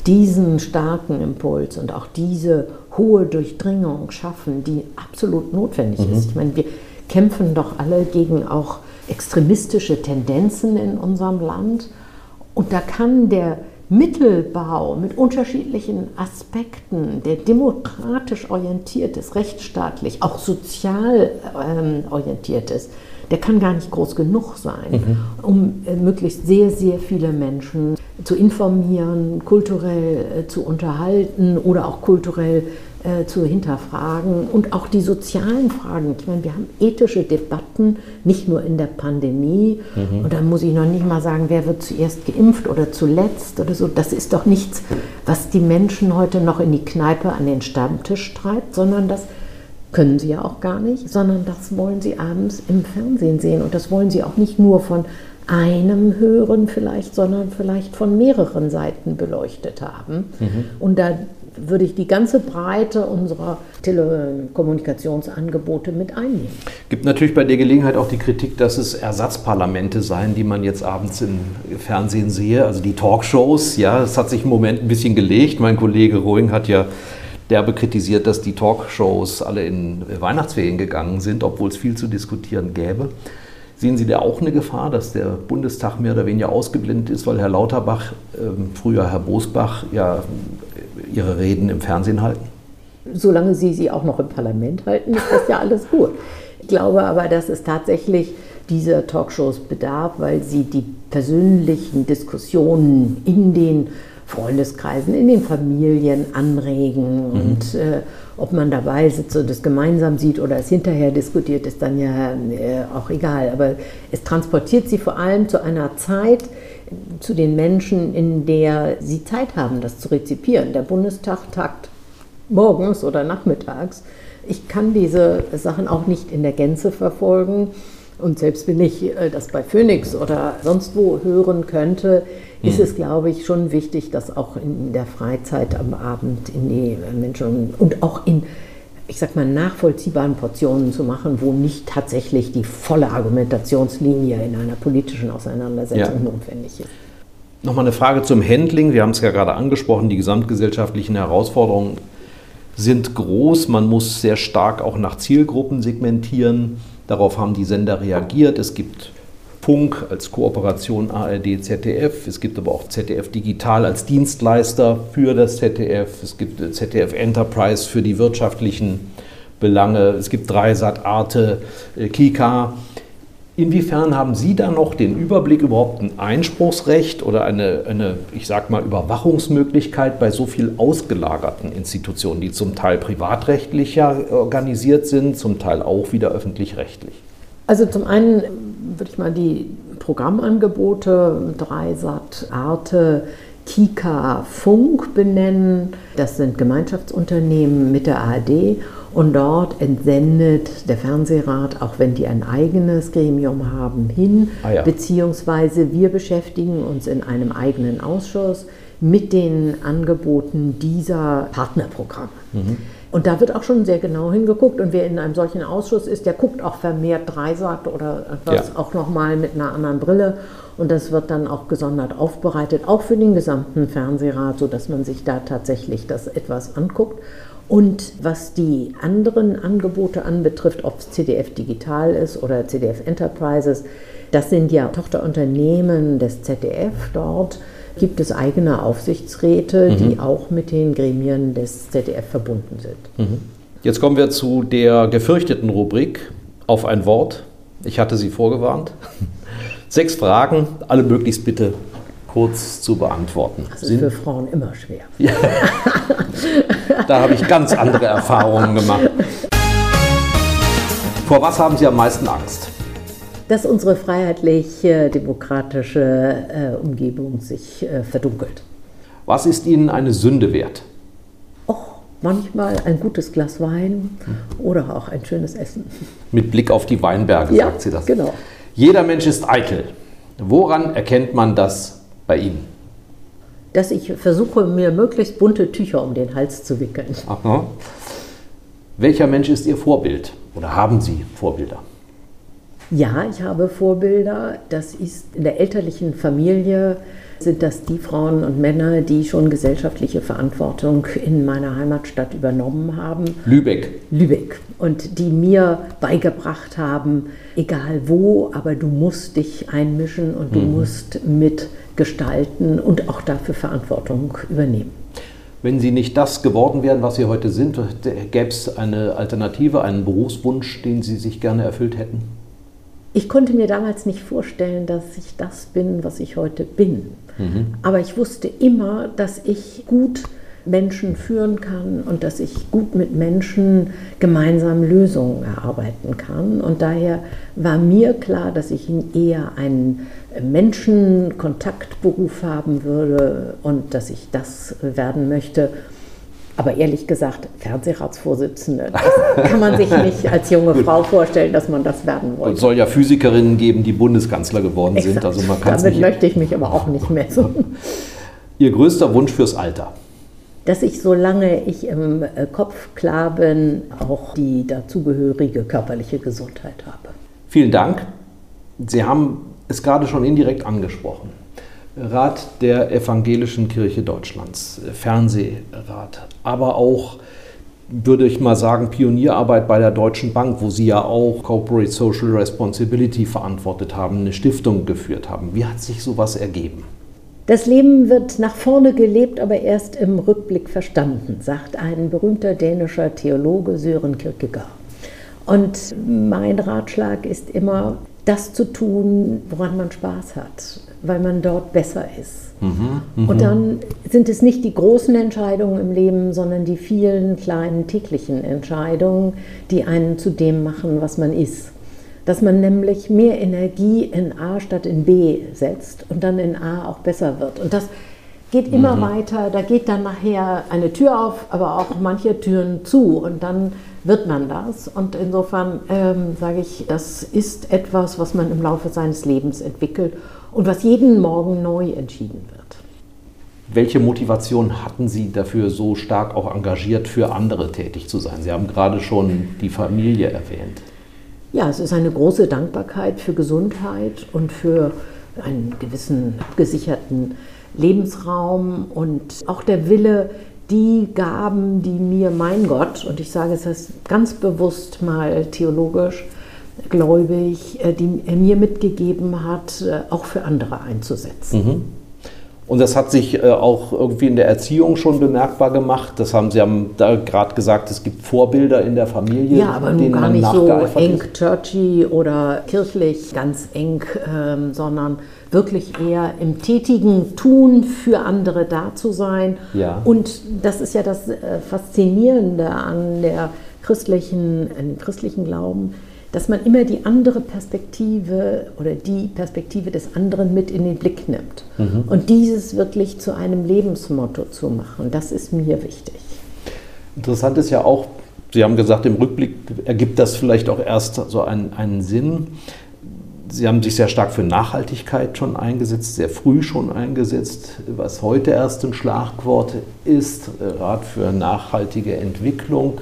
diesen starken Impuls und auch diese hohe Durchdringung schaffen, die absolut notwendig mhm. ist. Ich meine, wir kämpfen doch alle gegen auch extremistische Tendenzen in unserem Land. Und da kann der Mittelbau mit unterschiedlichen Aspekten, der demokratisch orientiert ist, rechtsstaatlich, auch sozial ähm, orientiert ist, der kann gar nicht groß genug sein, mhm. um äh, möglichst sehr, sehr viele Menschen zu informieren, kulturell äh, zu unterhalten oder auch kulturell äh, zu hinterfragen und auch die sozialen Fragen. Ich meine, wir haben ethische Debatten, nicht nur in der Pandemie. Mhm. Und da muss ich noch nicht mal sagen, wer wird zuerst geimpft oder zuletzt oder so. Das ist doch nichts, was die Menschen heute noch in die Kneipe an den Stammtisch treibt, sondern das können sie ja auch gar nicht, sondern das wollen sie abends im Fernsehen sehen. Und das wollen sie auch nicht nur von einem hören vielleicht, sondern vielleicht von mehreren Seiten beleuchtet haben. Mhm. Und da würde ich die ganze Breite unserer Telekommunikationsangebote mit einnehmen. Gibt natürlich bei der Gelegenheit auch die Kritik, dass es Ersatzparlamente seien, die man jetzt abends im Fernsehen sehe, also die Talkshows. Ja, das hat sich im Moment ein bisschen gelegt. Mein Kollege Rohing hat ja derbe kritisiert, dass die Talkshows alle in Weihnachtsferien gegangen sind, obwohl es viel zu diskutieren gäbe. Sehen Sie da auch eine Gefahr, dass der Bundestag mehr oder weniger ausgeblendet ist, weil Herr Lauterbach, ähm, früher Herr Bosbach, ja ihre Reden im Fernsehen halten? Solange Sie sie auch noch im Parlament halten, ist das ja alles gut. Ich glaube aber, dass es tatsächlich dieser Talkshows bedarf, weil sie die persönlichen Diskussionen in den Freundeskreisen, in den Familien anregen. Mhm. Und äh, ob man dabei sitzt und es gemeinsam sieht oder es hinterher diskutiert, ist dann ja äh, auch egal. Aber es transportiert sie vor allem zu einer Zeit, zu den Menschen, in der sie Zeit haben, das zu rezipieren. Der Bundestag tagt morgens oder nachmittags. Ich kann diese Sachen auch nicht in der Gänze verfolgen. Und selbst wenn ich äh, das bei Phoenix oder sonst wo hören könnte, ist mhm. es, glaube ich, schon wichtig, das auch in der Freizeit am Abend in die Menschen und auch in, ich sag mal, nachvollziehbaren Portionen zu machen, wo nicht tatsächlich die volle Argumentationslinie in einer politischen Auseinandersetzung ja. notwendig ist. Nochmal eine Frage zum Handling. Wir haben es ja gerade angesprochen, die gesamtgesellschaftlichen Herausforderungen sind groß. Man muss sehr stark auch nach Zielgruppen segmentieren. Darauf haben die Sender reagiert. Es gibt Funk als Kooperation ARD, ZDF. Es gibt aber auch ZDF Digital als Dienstleister für das ZDF. Es gibt ZDF Enterprise für die wirtschaftlichen Belange. Es gibt Dreisat, Arte, äh, Kika. Inwiefern haben Sie da noch den Überblick, überhaupt ein Einspruchsrecht oder eine, eine, ich sag mal, Überwachungsmöglichkeit bei so viel ausgelagerten Institutionen, die zum Teil privatrechtlicher organisiert sind, zum Teil auch wieder öffentlich-rechtlich? Also zum einen würde ich mal die Programmangebote Dreisat, Arte, Kika, Funk benennen. Das sind Gemeinschaftsunternehmen mit der ARD und dort entsendet der Fernsehrat, auch wenn die ein eigenes Gremium haben, hin, ah ja. beziehungsweise wir beschäftigen uns in einem eigenen Ausschuss mit den Angeboten dieser Partnerprogramme. Mhm. Und da wird auch schon sehr genau hingeguckt. Und wer in einem solchen Ausschuss ist, der guckt auch vermehrt Dreisat oder etwas ja. auch nochmal mit einer anderen Brille. Und das wird dann auch gesondert aufbereitet, auch für den gesamten Fernsehrat, sodass man sich da tatsächlich das etwas anguckt. Und was die anderen Angebote anbetrifft, ob es CDF Digital ist oder CDF Enterprises, das sind ja Tochterunternehmen des ZDF dort gibt es eigene Aufsichtsräte, mhm. die auch mit den Gremien des ZDF verbunden sind. Mhm. Jetzt kommen wir zu der gefürchteten Rubrik auf ein Wort. Ich hatte Sie vorgewarnt. Sechs Fragen, alle möglichst bitte kurz zu beantworten. Das ist Sind, für Frauen immer schwer. Ja. da habe ich ganz andere Erfahrungen gemacht. Vor was haben Sie am meisten Angst? Dass unsere freiheitlich-demokratische äh, Umgebung sich äh, verdunkelt. Was ist Ihnen eine Sünde wert? Och, manchmal ein gutes Glas Wein oder auch ein schönes Essen. Mit Blick auf die Weinberge, ja, sagt sie das. Genau. Jeder Mensch ist eitel. Woran erkennt man das bei Ihnen? Dass ich versuche, mir möglichst bunte Tücher um den Hals zu wickeln. Aha. Welcher Mensch ist Ihr Vorbild? Oder haben Sie Vorbilder? Ja, ich habe Vorbilder. Das ist in der elterlichen Familie sind das die Frauen und Männer, die schon gesellschaftliche Verantwortung in meiner Heimatstadt übernommen haben. Lübeck. Lübeck. Und die mir beigebracht haben, egal wo, aber du musst dich einmischen und du mhm. musst mitgestalten und auch dafür Verantwortung übernehmen. Wenn Sie nicht das geworden wären, was Sie heute sind, gäbe es eine Alternative, einen Berufswunsch, den Sie sich gerne erfüllt hätten? Ich konnte mir damals nicht vorstellen, dass ich das bin, was ich heute bin. Mhm. Aber ich wusste immer, dass ich gut Menschen führen kann und dass ich gut mit Menschen gemeinsam Lösungen erarbeiten kann. Und daher war mir klar, dass ich eher einen Menschenkontaktberuf haben würde und dass ich das werden möchte. Aber ehrlich gesagt, Fernsehratsvorsitzende, das kann man sich nicht als junge Frau vorstellen, dass man das werden wollte. Es soll ja Physikerinnen geben, die Bundeskanzler geworden Exakt. sind. Also man Damit möchte ich mich aber auch nicht messen. Ihr größter Wunsch fürs Alter? Dass ich, solange ich im äh, Kopf klar bin, auch die dazugehörige körperliche Gesundheit habe. Vielen Dank. Sie haben es gerade schon indirekt angesprochen. Rat der Evangelischen Kirche Deutschlands, Fernsehrat, aber auch, würde ich mal sagen, Pionierarbeit bei der Deutschen Bank, wo Sie ja auch Corporate Social Responsibility verantwortet haben, eine Stiftung geführt haben. Wie hat sich sowas ergeben? Das Leben wird nach vorne gelebt, aber erst im Rückblick verstanden, sagt ein berühmter dänischer Theologe Sören Kierkegaard. Und mein Ratschlag ist immer, das zu tun, woran man Spaß hat, weil man dort besser ist. Mhm, mh. Und dann sind es nicht die großen Entscheidungen im Leben, sondern die vielen kleinen täglichen Entscheidungen, die einen zu dem machen, was man ist. Dass man nämlich mehr Energie in A statt in B setzt und dann in A auch besser wird. Und das geht immer mhm. weiter. Da geht dann nachher eine Tür auf, aber auch manche Türen zu. Und dann wird man das. Und insofern ähm, sage ich, das ist etwas, was man im Laufe seines Lebens entwickelt und was jeden Morgen neu entschieden wird. Welche Motivation hatten Sie dafür, so stark auch engagiert für andere tätig zu sein? Sie haben gerade schon die Familie erwähnt. Ja, es ist eine große Dankbarkeit für Gesundheit und für einen gewissen abgesicherten Lebensraum und auch der Wille, die Gaben, die mir mein Gott, und ich sage es das ganz bewusst mal theologisch, gläubig, äh, die er mir mitgegeben hat, äh, auch für andere einzusetzen. Mhm. Und das hat sich äh, auch irgendwie in der Erziehung schon bemerkbar gemacht. Das haben Sie haben da gerade gesagt, es gibt Vorbilder in der Familie. Ja, aber nun gar nicht so eng churchy oder kirchlich ganz eng, ähm, sondern wirklich eher im tätigen Tun für andere da zu sein. Ja. Und das ist ja das äh, Faszinierende an der christlichen, an dem christlichen Glauben dass man immer die andere Perspektive oder die Perspektive des anderen mit in den Blick nimmt. Mhm. Und dieses wirklich zu einem Lebensmotto zu machen, das ist mir wichtig. Interessant ist ja auch, Sie haben gesagt, im Rückblick ergibt das vielleicht auch erst so einen, einen Sinn. Sie haben sich sehr stark für Nachhaltigkeit schon eingesetzt, sehr früh schon eingesetzt, was heute erst ein Schlagwort ist, Rat für nachhaltige Entwicklung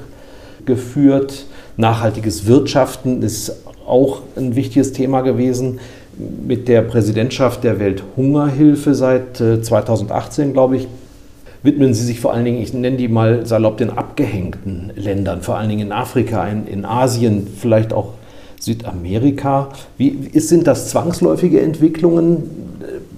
geführt. Nachhaltiges Wirtschaften ist auch ein wichtiges Thema gewesen. Mit der Präsidentschaft der Welthungerhilfe seit 2018, äh, glaube ich, widmen Sie sich vor allen Dingen, ich nenne die mal salopp, den abgehängten Ländern, vor allen Dingen in Afrika, in, in Asien, vielleicht auch Südamerika. Wie sind das zwangsläufige Entwicklungen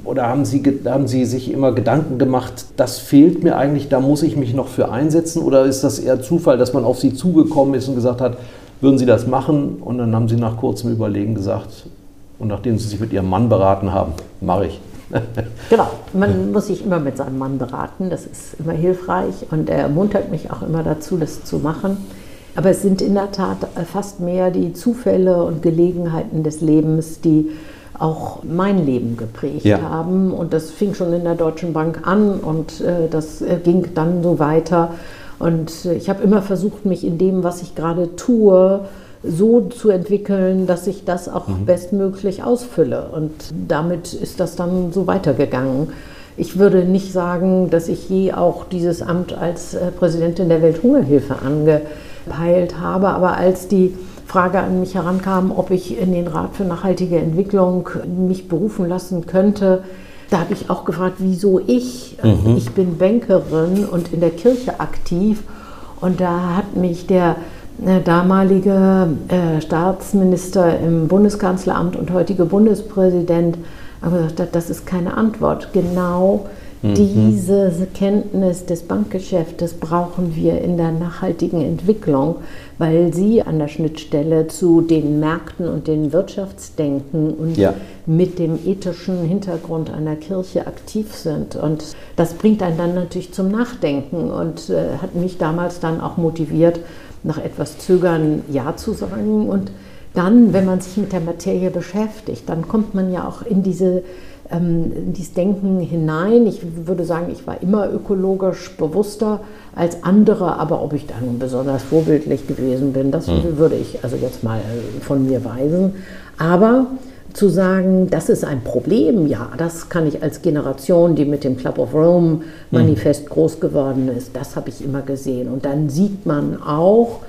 oder haben Sie, haben Sie sich immer Gedanken gemacht, das fehlt mir eigentlich, da muss ich mich noch für einsetzen? Oder ist das eher Zufall, dass man auf Sie zugekommen ist und gesagt hat, würden Sie das machen? Und dann haben Sie nach kurzem Überlegen gesagt, und nachdem Sie sich mit Ihrem Mann beraten haben, mache ich. genau, man muss sich immer mit seinem Mann beraten, das ist immer hilfreich und er ermuntert mich auch immer dazu, das zu machen. Aber es sind in der Tat fast mehr die Zufälle und Gelegenheiten des Lebens, die auch mein Leben geprägt ja. haben. Und das fing schon in der Deutschen Bank an und äh, das äh, ging dann so weiter. Und äh, ich habe immer versucht, mich in dem, was ich gerade tue, so zu entwickeln, dass ich das auch mhm. bestmöglich ausfülle. Und damit ist das dann so weitergegangen. Ich würde nicht sagen, dass ich je auch dieses Amt als äh, Präsidentin der Welthungerhilfe angepeilt habe, aber als die Frage an mich herankam, ob ich in den Rat für nachhaltige Entwicklung mich berufen lassen könnte, da habe ich auch gefragt, wieso ich? Mhm. Ich bin Bankerin und in der Kirche aktiv. Und da hat mich der äh, damalige äh, Staatsminister im Bundeskanzleramt und heutige Bundespräsident gesagt, das ist keine Antwort. Genau mhm. diese Kenntnis des Bankgeschäftes brauchen wir in der nachhaltigen Entwicklung, weil sie an der Schnittstelle zu den Märkten und den Wirtschaftsdenken und ja. mit dem ethischen Hintergrund einer Kirche aktiv sind. Und das bringt einen dann natürlich zum Nachdenken und äh, hat mich damals dann auch motiviert, nach etwas Zögern Ja zu sagen. Und dann, wenn man sich mit der Materie beschäftigt, dann kommt man ja auch in diese in dieses Denken hinein. Ich würde sagen, ich war immer ökologisch bewusster als andere, aber ob ich dann besonders vorbildlich gewesen bin, das mhm. würde ich also jetzt mal von mir weisen. Aber zu sagen, das ist ein Problem, ja, das kann ich als Generation, die mit dem Club of Rome Manifest mhm. groß geworden ist, das habe ich immer gesehen. Und dann sieht man auch,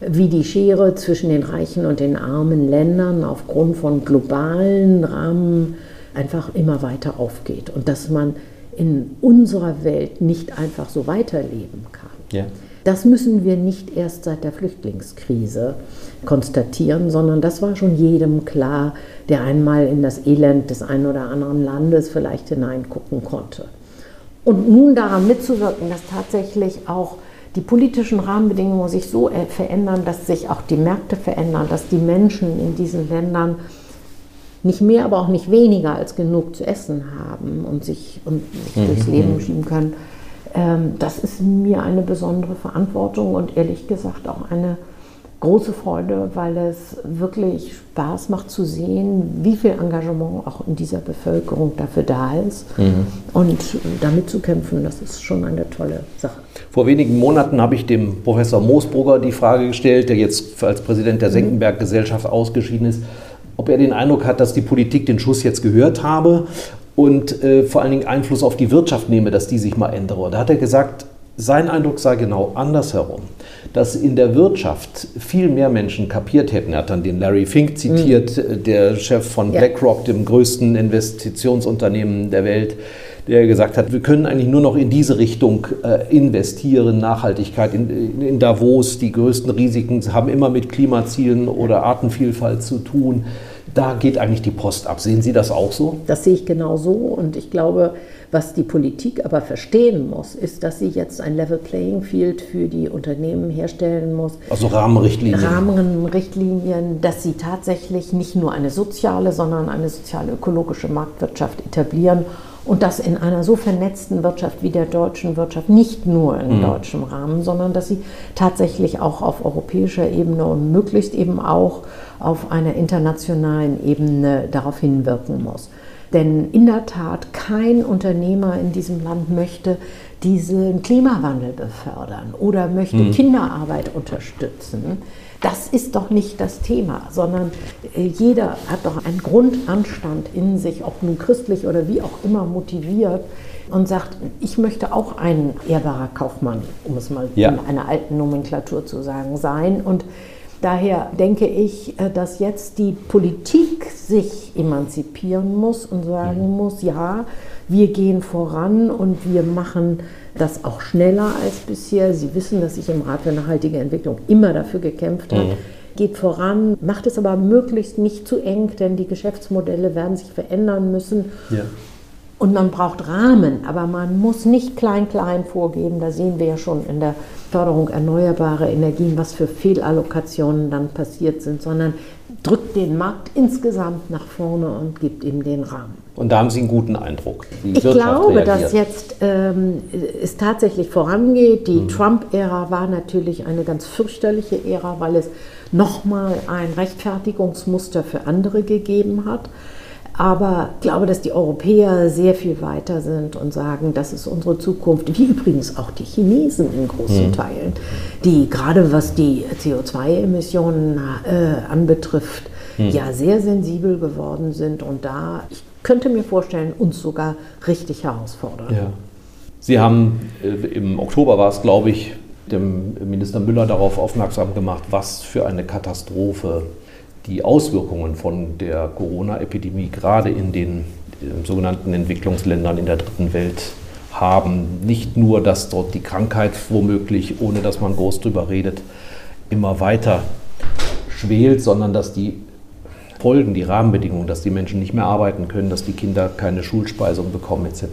wie die Schere zwischen den reichen und den armen Ländern aufgrund von globalen Rahmen einfach immer weiter aufgeht und dass man in unserer Welt nicht einfach so weiterleben kann. Ja. Das müssen wir nicht erst seit der Flüchtlingskrise konstatieren, sondern das war schon jedem klar, der einmal in das Elend des einen oder anderen Landes vielleicht hineingucken konnte. Und nun daran mitzuwirken, dass tatsächlich auch die politischen Rahmenbedingungen sich so verändern, dass sich auch die Märkte verändern, dass die Menschen in diesen Ländern nicht mehr, aber auch nicht weniger als genug zu essen haben und sich, und sich mhm. durchs Leben schieben können. Ähm, das ist mir eine besondere Verantwortung und ehrlich gesagt auch eine große Freude, weil es wirklich Spaß macht zu sehen, wie viel Engagement auch in dieser Bevölkerung dafür da ist. Mhm. Und damit zu kämpfen, das ist schon eine tolle Sache. Vor wenigen Monaten habe ich dem Professor Moosbrugger die Frage gestellt, der jetzt als Präsident der mhm. Senckenberg-Gesellschaft ausgeschieden ist, ob er den Eindruck hat, dass die Politik den Schuss jetzt gehört habe und äh, vor allen Dingen Einfluss auf die Wirtschaft nehme, dass die sich mal ändere. Und da hat er gesagt, sein Eindruck sei genau andersherum, dass in der Wirtschaft viel mehr Menschen kapiert hätten. Er hat dann den Larry Fink zitiert, mhm. der Chef von ja. BlackRock, dem größten Investitionsunternehmen der Welt, der gesagt hat, wir können eigentlich nur noch in diese Richtung äh, investieren, Nachhaltigkeit. In, in, Davos, die größten Risiken haben immer mit Klimazielen oder Artenvielfalt zu tun. Da geht eigentlich die Post ab. Sehen Sie das auch so? Das sehe ich genau so und ich glaube, was die Politik aber verstehen muss, ist, dass sie jetzt ein Level Playing Field für die Unternehmen herstellen muss. Also Rahmenrichtlinien. Rahmenrichtlinien, dass sie tatsächlich nicht nur eine soziale, sondern eine sozial-ökologische Marktwirtschaft etablieren und das in einer so vernetzten Wirtschaft wie der deutschen Wirtschaft, nicht nur in mhm. deutschem Rahmen, sondern dass sie tatsächlich auch auf europäischer Ebene und möglichst eben auch auf einer internationalen Ebene darauf hinwirken muss. Denn in der Tat, kein Unternehmer in diesem Land möchte diesen Klimawandel befördern oder möchte mhm. Kinderarbeit unterstützen. Das ist doch nicht das Thema, sondern äh, jeder hat doch einen Grundanstand in sich, ob nun christlich oder wie auch immer motiviert und sagt, ich möchte auch ein ehrbarer Kaufmann, um es mal ja. in einer alten Nomenklatur zu sagen, sein. Und daher denke ich, äh, dass jetzt die Politik sich emanzipieren muss und sagen mhm. muss, ja, wir gehen voran und wir machen das auch schneller als bisher. Sie wissen, dass ich im Rat für nachhaltige Entwicklung immer dafür gekämpft habe. Mhm. Geht voran, macht es aber möglichst nicht zu eng, denn die Geschäftsmodelle werden sich verändern müssen. Ja. Und man braucht Rahmen, aber man muss nicht klein-klein vorgeben. Da sehen wir ja schon in der Förderung erneuerbarer Energien, was für Fehlallokationen dann passiert sind, sondern drückt den Markt insgesamt nach vorne und gibt ihm den Rahmen. Und da haben Sie einen guten Eindruck. ich Wirtschaft glaube, reagiert. dass jetzt ähm, es tatsächlich vorangeht. Die mhm. Trump-Ära war natürlich eine ganz fürchterliche Ära, weil es nochmal ein Rechtfertigungsmuster für andere gegeben hat. Aber ich glaube, dass die Europäer sehr viel weiter sind und sagen, das ist unsere Zukunft, wie übrigens auch die Chinesen in großen mhm. Teilen, die gerade was die CO2-Emissionen äh, anbetrifft, mhm. ja sehr sensibel geworden sind und da, ich könnte mir vorstellen, uns sogar richtig herausfordern. Ja. Sie haben äh, im Oktober war es, glaube ich, dem Minister Müller darauf aufmerksam gemacht, was für eine Katastrophe die Auswirkungen von der Corona-Epidemie gerade in den sogenannten Entwicklungsländern in der dritten Welt haben. Nicht nur, dass dort die Krankheit womöglich, ohne dass man groß drüber redet, immer weiter schwelt, sondern dass die Folgen, die Rahmenbedingungen, dass die Menschen nicht mehr arbeiten können, dass die Kinder keine Schulspeisung bekommen etc.,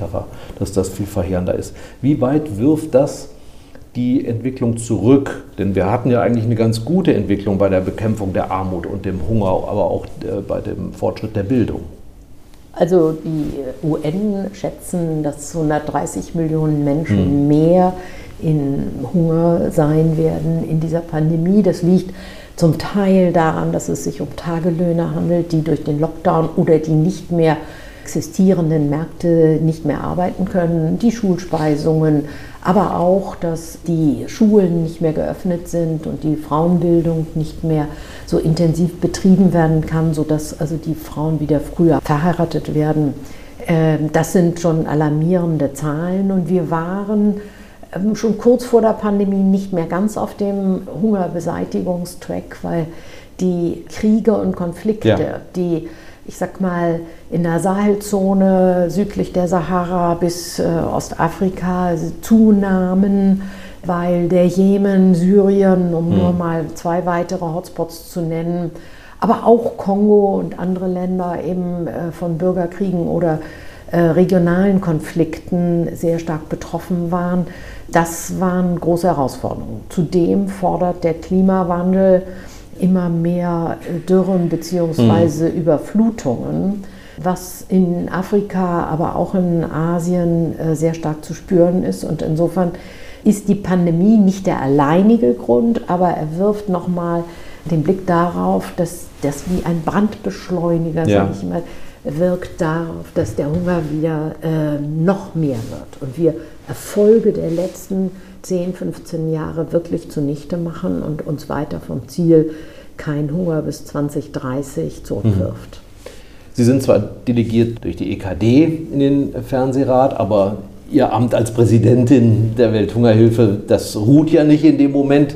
dass das viel verheerender ist. Wie weit wirft das die Entwicklung zurück? Denn wir hatten ja eigentlich eine ganz gute Entwicklung bei der Bekämpfung der Armut und dem Hunger, aber auch äh, bei dem Fortschritt der Bildung. Also die UN schätzen, dass 130 Millionen Menschen hm. mehr in Hunger sein werden in dieser Pandemie. Das liegt zum Teil daran, dass es sich um Tagelöhne handelt, die durch den Lockdown oder die nicht mehr existierenden Märkte nicht mehr arbeiten können, die Schulspeisungen, aber auch, dass die Schulen nicht mehr geöffnet sind und die Frauenbildung nicht mehr so intensiv betrieben werden kann, sodass also die Frauen wieder früher verheiratet werden. Ähm, das sind schon alarmierende Zahlen und wir waren ähm, schon kurz vor der Pandemie nicht mehr ganz auf dem Hungerbeseitigungstrack, weil die Kriege und Konflikte, ja. die ich sag mal, in der Sahelzone südlich der Sahara bis äh, Ostafrika zunahmen, weil der Jemen, Syrien, um mhm. nur mal zwei weitere Hotspots zu nennen, aber auch Kongo und andere Länder eben äh, von Bürgerkriegen oder äh, regionalen Konflikten sehr stark betroffen waren. Das waren große Herausforderungen. Zudem fordert der Klimawandel immer mehr Dürren bzw. Mhm. Überflutungen, was in Afrika, aber auch in Asien äh, sehr stark zu spüren ist. Und insofern ist die Pandemie nicht der alleinige Grund, aber er wirft nochmal den Blick darauf, dass das wie ein Brandbeschleuniger, ja. sage ich mal, wirkt darauf, dass der Hunger wieder äh, noch mehr wird und wir Erfolge der letzten 10, 15 Jahre wirklich zunichte machen und uns weiter vom Ziel kein Hunger bis 2030 zurückwirft. Mhm. Sie sind zwar delegiert durch die EKD in den Fernsehrat, aber Ihr Amt als Präsidentin der Welthungerhilfe, das ruht ja nicht in dem Moment.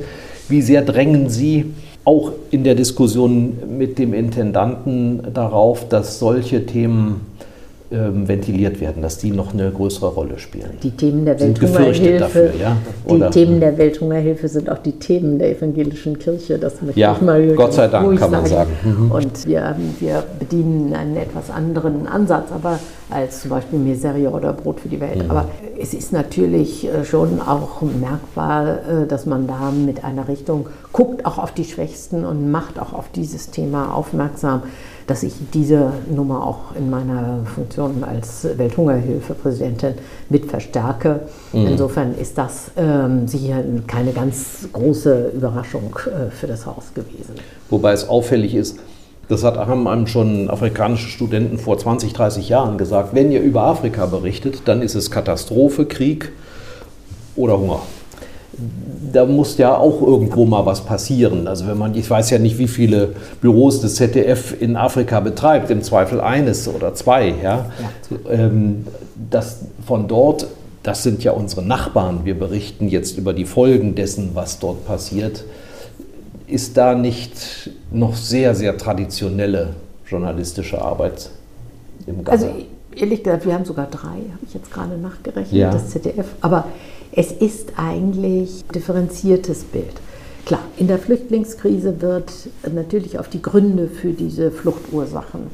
Wie sehr drängen Sie auch in der Diskussion mit dem Intendanten darauf, dass solche Themen ähm, ventiliert werden, dass die noch eine größere Rolle spielen. Die Themen der Welthungerhilfe, dafür, ja? die Themen der Welthungerhilfe sind auch die Themen der evangelischen Kirche. Das möchte ja, ich mal Gott sei Dank kann man sagen. Mhm. Und wir, wir bedienen einen etwas anderen Ansatz, aber als zum Beispiel Miserie oder Brot für die Welt. Mhm. Aber es ist natürlich äh, schon auch merkbar, äh, dass man da mit einer Richtung guckt, auch auf die Schwächsten und macht auch auf dieses Thema aufmerksam dass ich diese Nummer auch in meiner Funktion als Welthungerhilfepräsidentin mit verstärke. Mhm. Insofern ist das ähm, sicher keine ganz große Überraschung äh, für das Haus gewesen. Wobei es auffällig ist, das hat, haben einem schon afrikanische Studenten vor 20, 30 Jahren gesagt, wenn ihr über Afrika berichtet, dann ist es Katastrophe, Krieg oder Hunger da muss ja auch irgendwo mal was passieren. Also wenn man, ich weiß ja nicht, wie viele Büros das ZDF in Afrika betreibt, im Zweifel eines oder zwei, ja. ja. Ähm, das von dort, das sind ja unsere Nachbarn. Wir berichten jetzt über die Folgen dessen, was dort passiert. Ist da nicht noch sehr, sehr traditionelle journalistische Arbeit im Gange? Also ehrlich gesagt, wir haben sogar drei, habe ich jetzt gerade nachgerechnet, ja. das ZDF. Aber es ist eigentlich ein differenziertes Bild. Klar, in der Flüchtlingskrise wird natürlich auf die Gründe für diese Fluchtursachen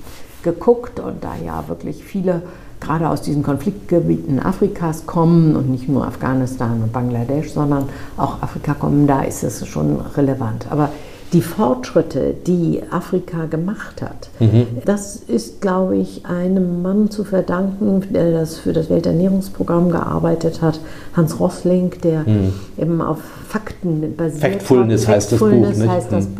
geguckt und da ja wirklich viele gerade aus diesen Konfliktgebieten Afrikas kommen und nicht nur Afghanistan und Bangladesch, sondern auch Afrika kommen, da ist es schon relevant. Aber die Fortschritte, die Afrika gemacht hat, mhm. das ist, glaube ich, einem Mann zu verdanken, der das für das Welternährungsprogramm gearbeitet hat, Hans Rossling, der mhm. eben auf Fakten basiert Factfulness hat. heißt Factfulness das Buch. heißt das mhm.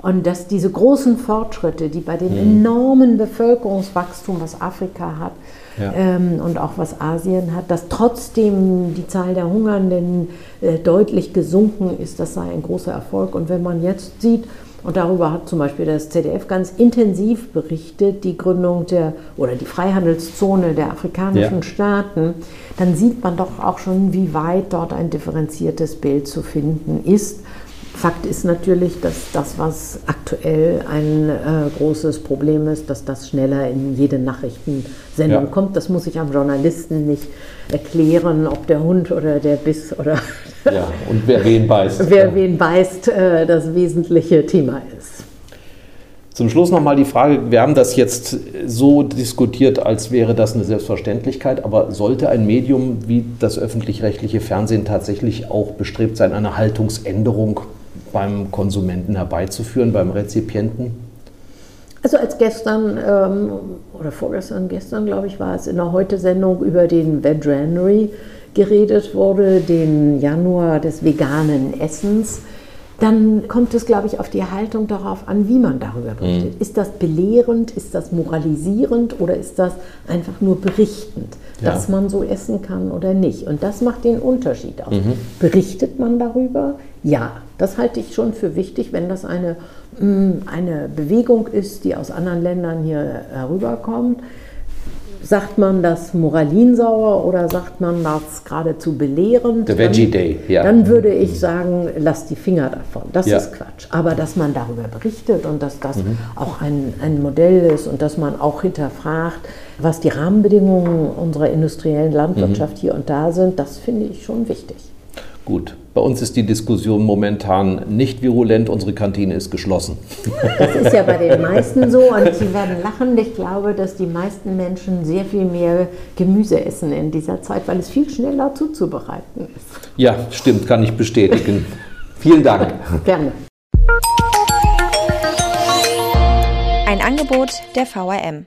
Und dass diese großen Fortschritte, die bei dem mhm. enormen Bevölkerungswachstum, was Afrika hat, ja. ähm, und auch was Asien hat, dass trotzdem die Zahl der Hungernden äh, deutlich gesunken ist, das sei ein großer Erfolg. Und wenn man jetzt sieht, und darüber hat zum Beispiel das ZDF ganz intensiv berichtet, die Gründung der oder die Freihandelszone der afrikanischen ja. Staaten, dann sieht man doch auch schon, wie weit dort ein differenziertes Bild zu finden ist. Fakt ist natürlich, dass das, was aktuell ein äh, großes Problem ist, dass das schneller in jede Nachrichtensendung ja. kommt. Das muss ich am Journalisten nicht erklären, ob der Hund oder der Biss oder ja, und wer wen beißt. wer wen beißt, äh, das wesentliche Thema ist. Zum Schluss nochmal die Frage, wir haben das jetzt so diskutiert, als wäre das eine Selbstverständlichkeit, aber sollte ein Medium wie das öffentlich-rechtliche Fernsehen tatsächlich auch bestrebt sein, eine Haltungsänderung beim Konsumenten herbeizuführen, beim Rezipienten? Also als gestern ähm, oder vorgestern, gestern glaube ich, war es in der Heute-Sendung über den Veganuary geredet wurde, den Januar des veganen Essens, dann kommt es, glaube ich, auf die Haltung darauf an, wie man darüber berichtet. Mhm. Ist das belehrend, ist das moralisierend oder ist das einfach nur berichtend, ja. dass man so essen kann oder nicht? Und das macht den Unterschied aus. Mhm. Berichtet man darüber? Ja, das halte ich schon für wichtig, wenn das eine, mm, eine Bewegung ist, die aus anderen Ländern hier herüberkommt Sagt man das moralinsauer oder sagt man das geradezu belehrend? Der Veggie Day, ja. Dann würde ich sagen, lass die Finger davon. Das ja. ist Quatsch. Aber dass man darüber berichtet und dass das mhm. auch ein, ein Modell ist und dass man auch hinterfragt, was die Rahmenbedingungen unserer industriellen Landwirtschaft mhm. hier und da sind, das finde ich schon wichtig. Gut, bei uns ist die Diskussion momentan nicht virulent, unsere Kantine ist geschlossen. Das ist ja bei den meisten so und Sie werden lachen. Ich glaube, dass die meisten Menschen sehr viel mehr Gemüse essen in dieser Zeit, weil es viel schneller zuzubereiten ist. Ja, stimmt, kann ich bestätigen. Vielen Dank. Gerne. Ein Angebot der VRM.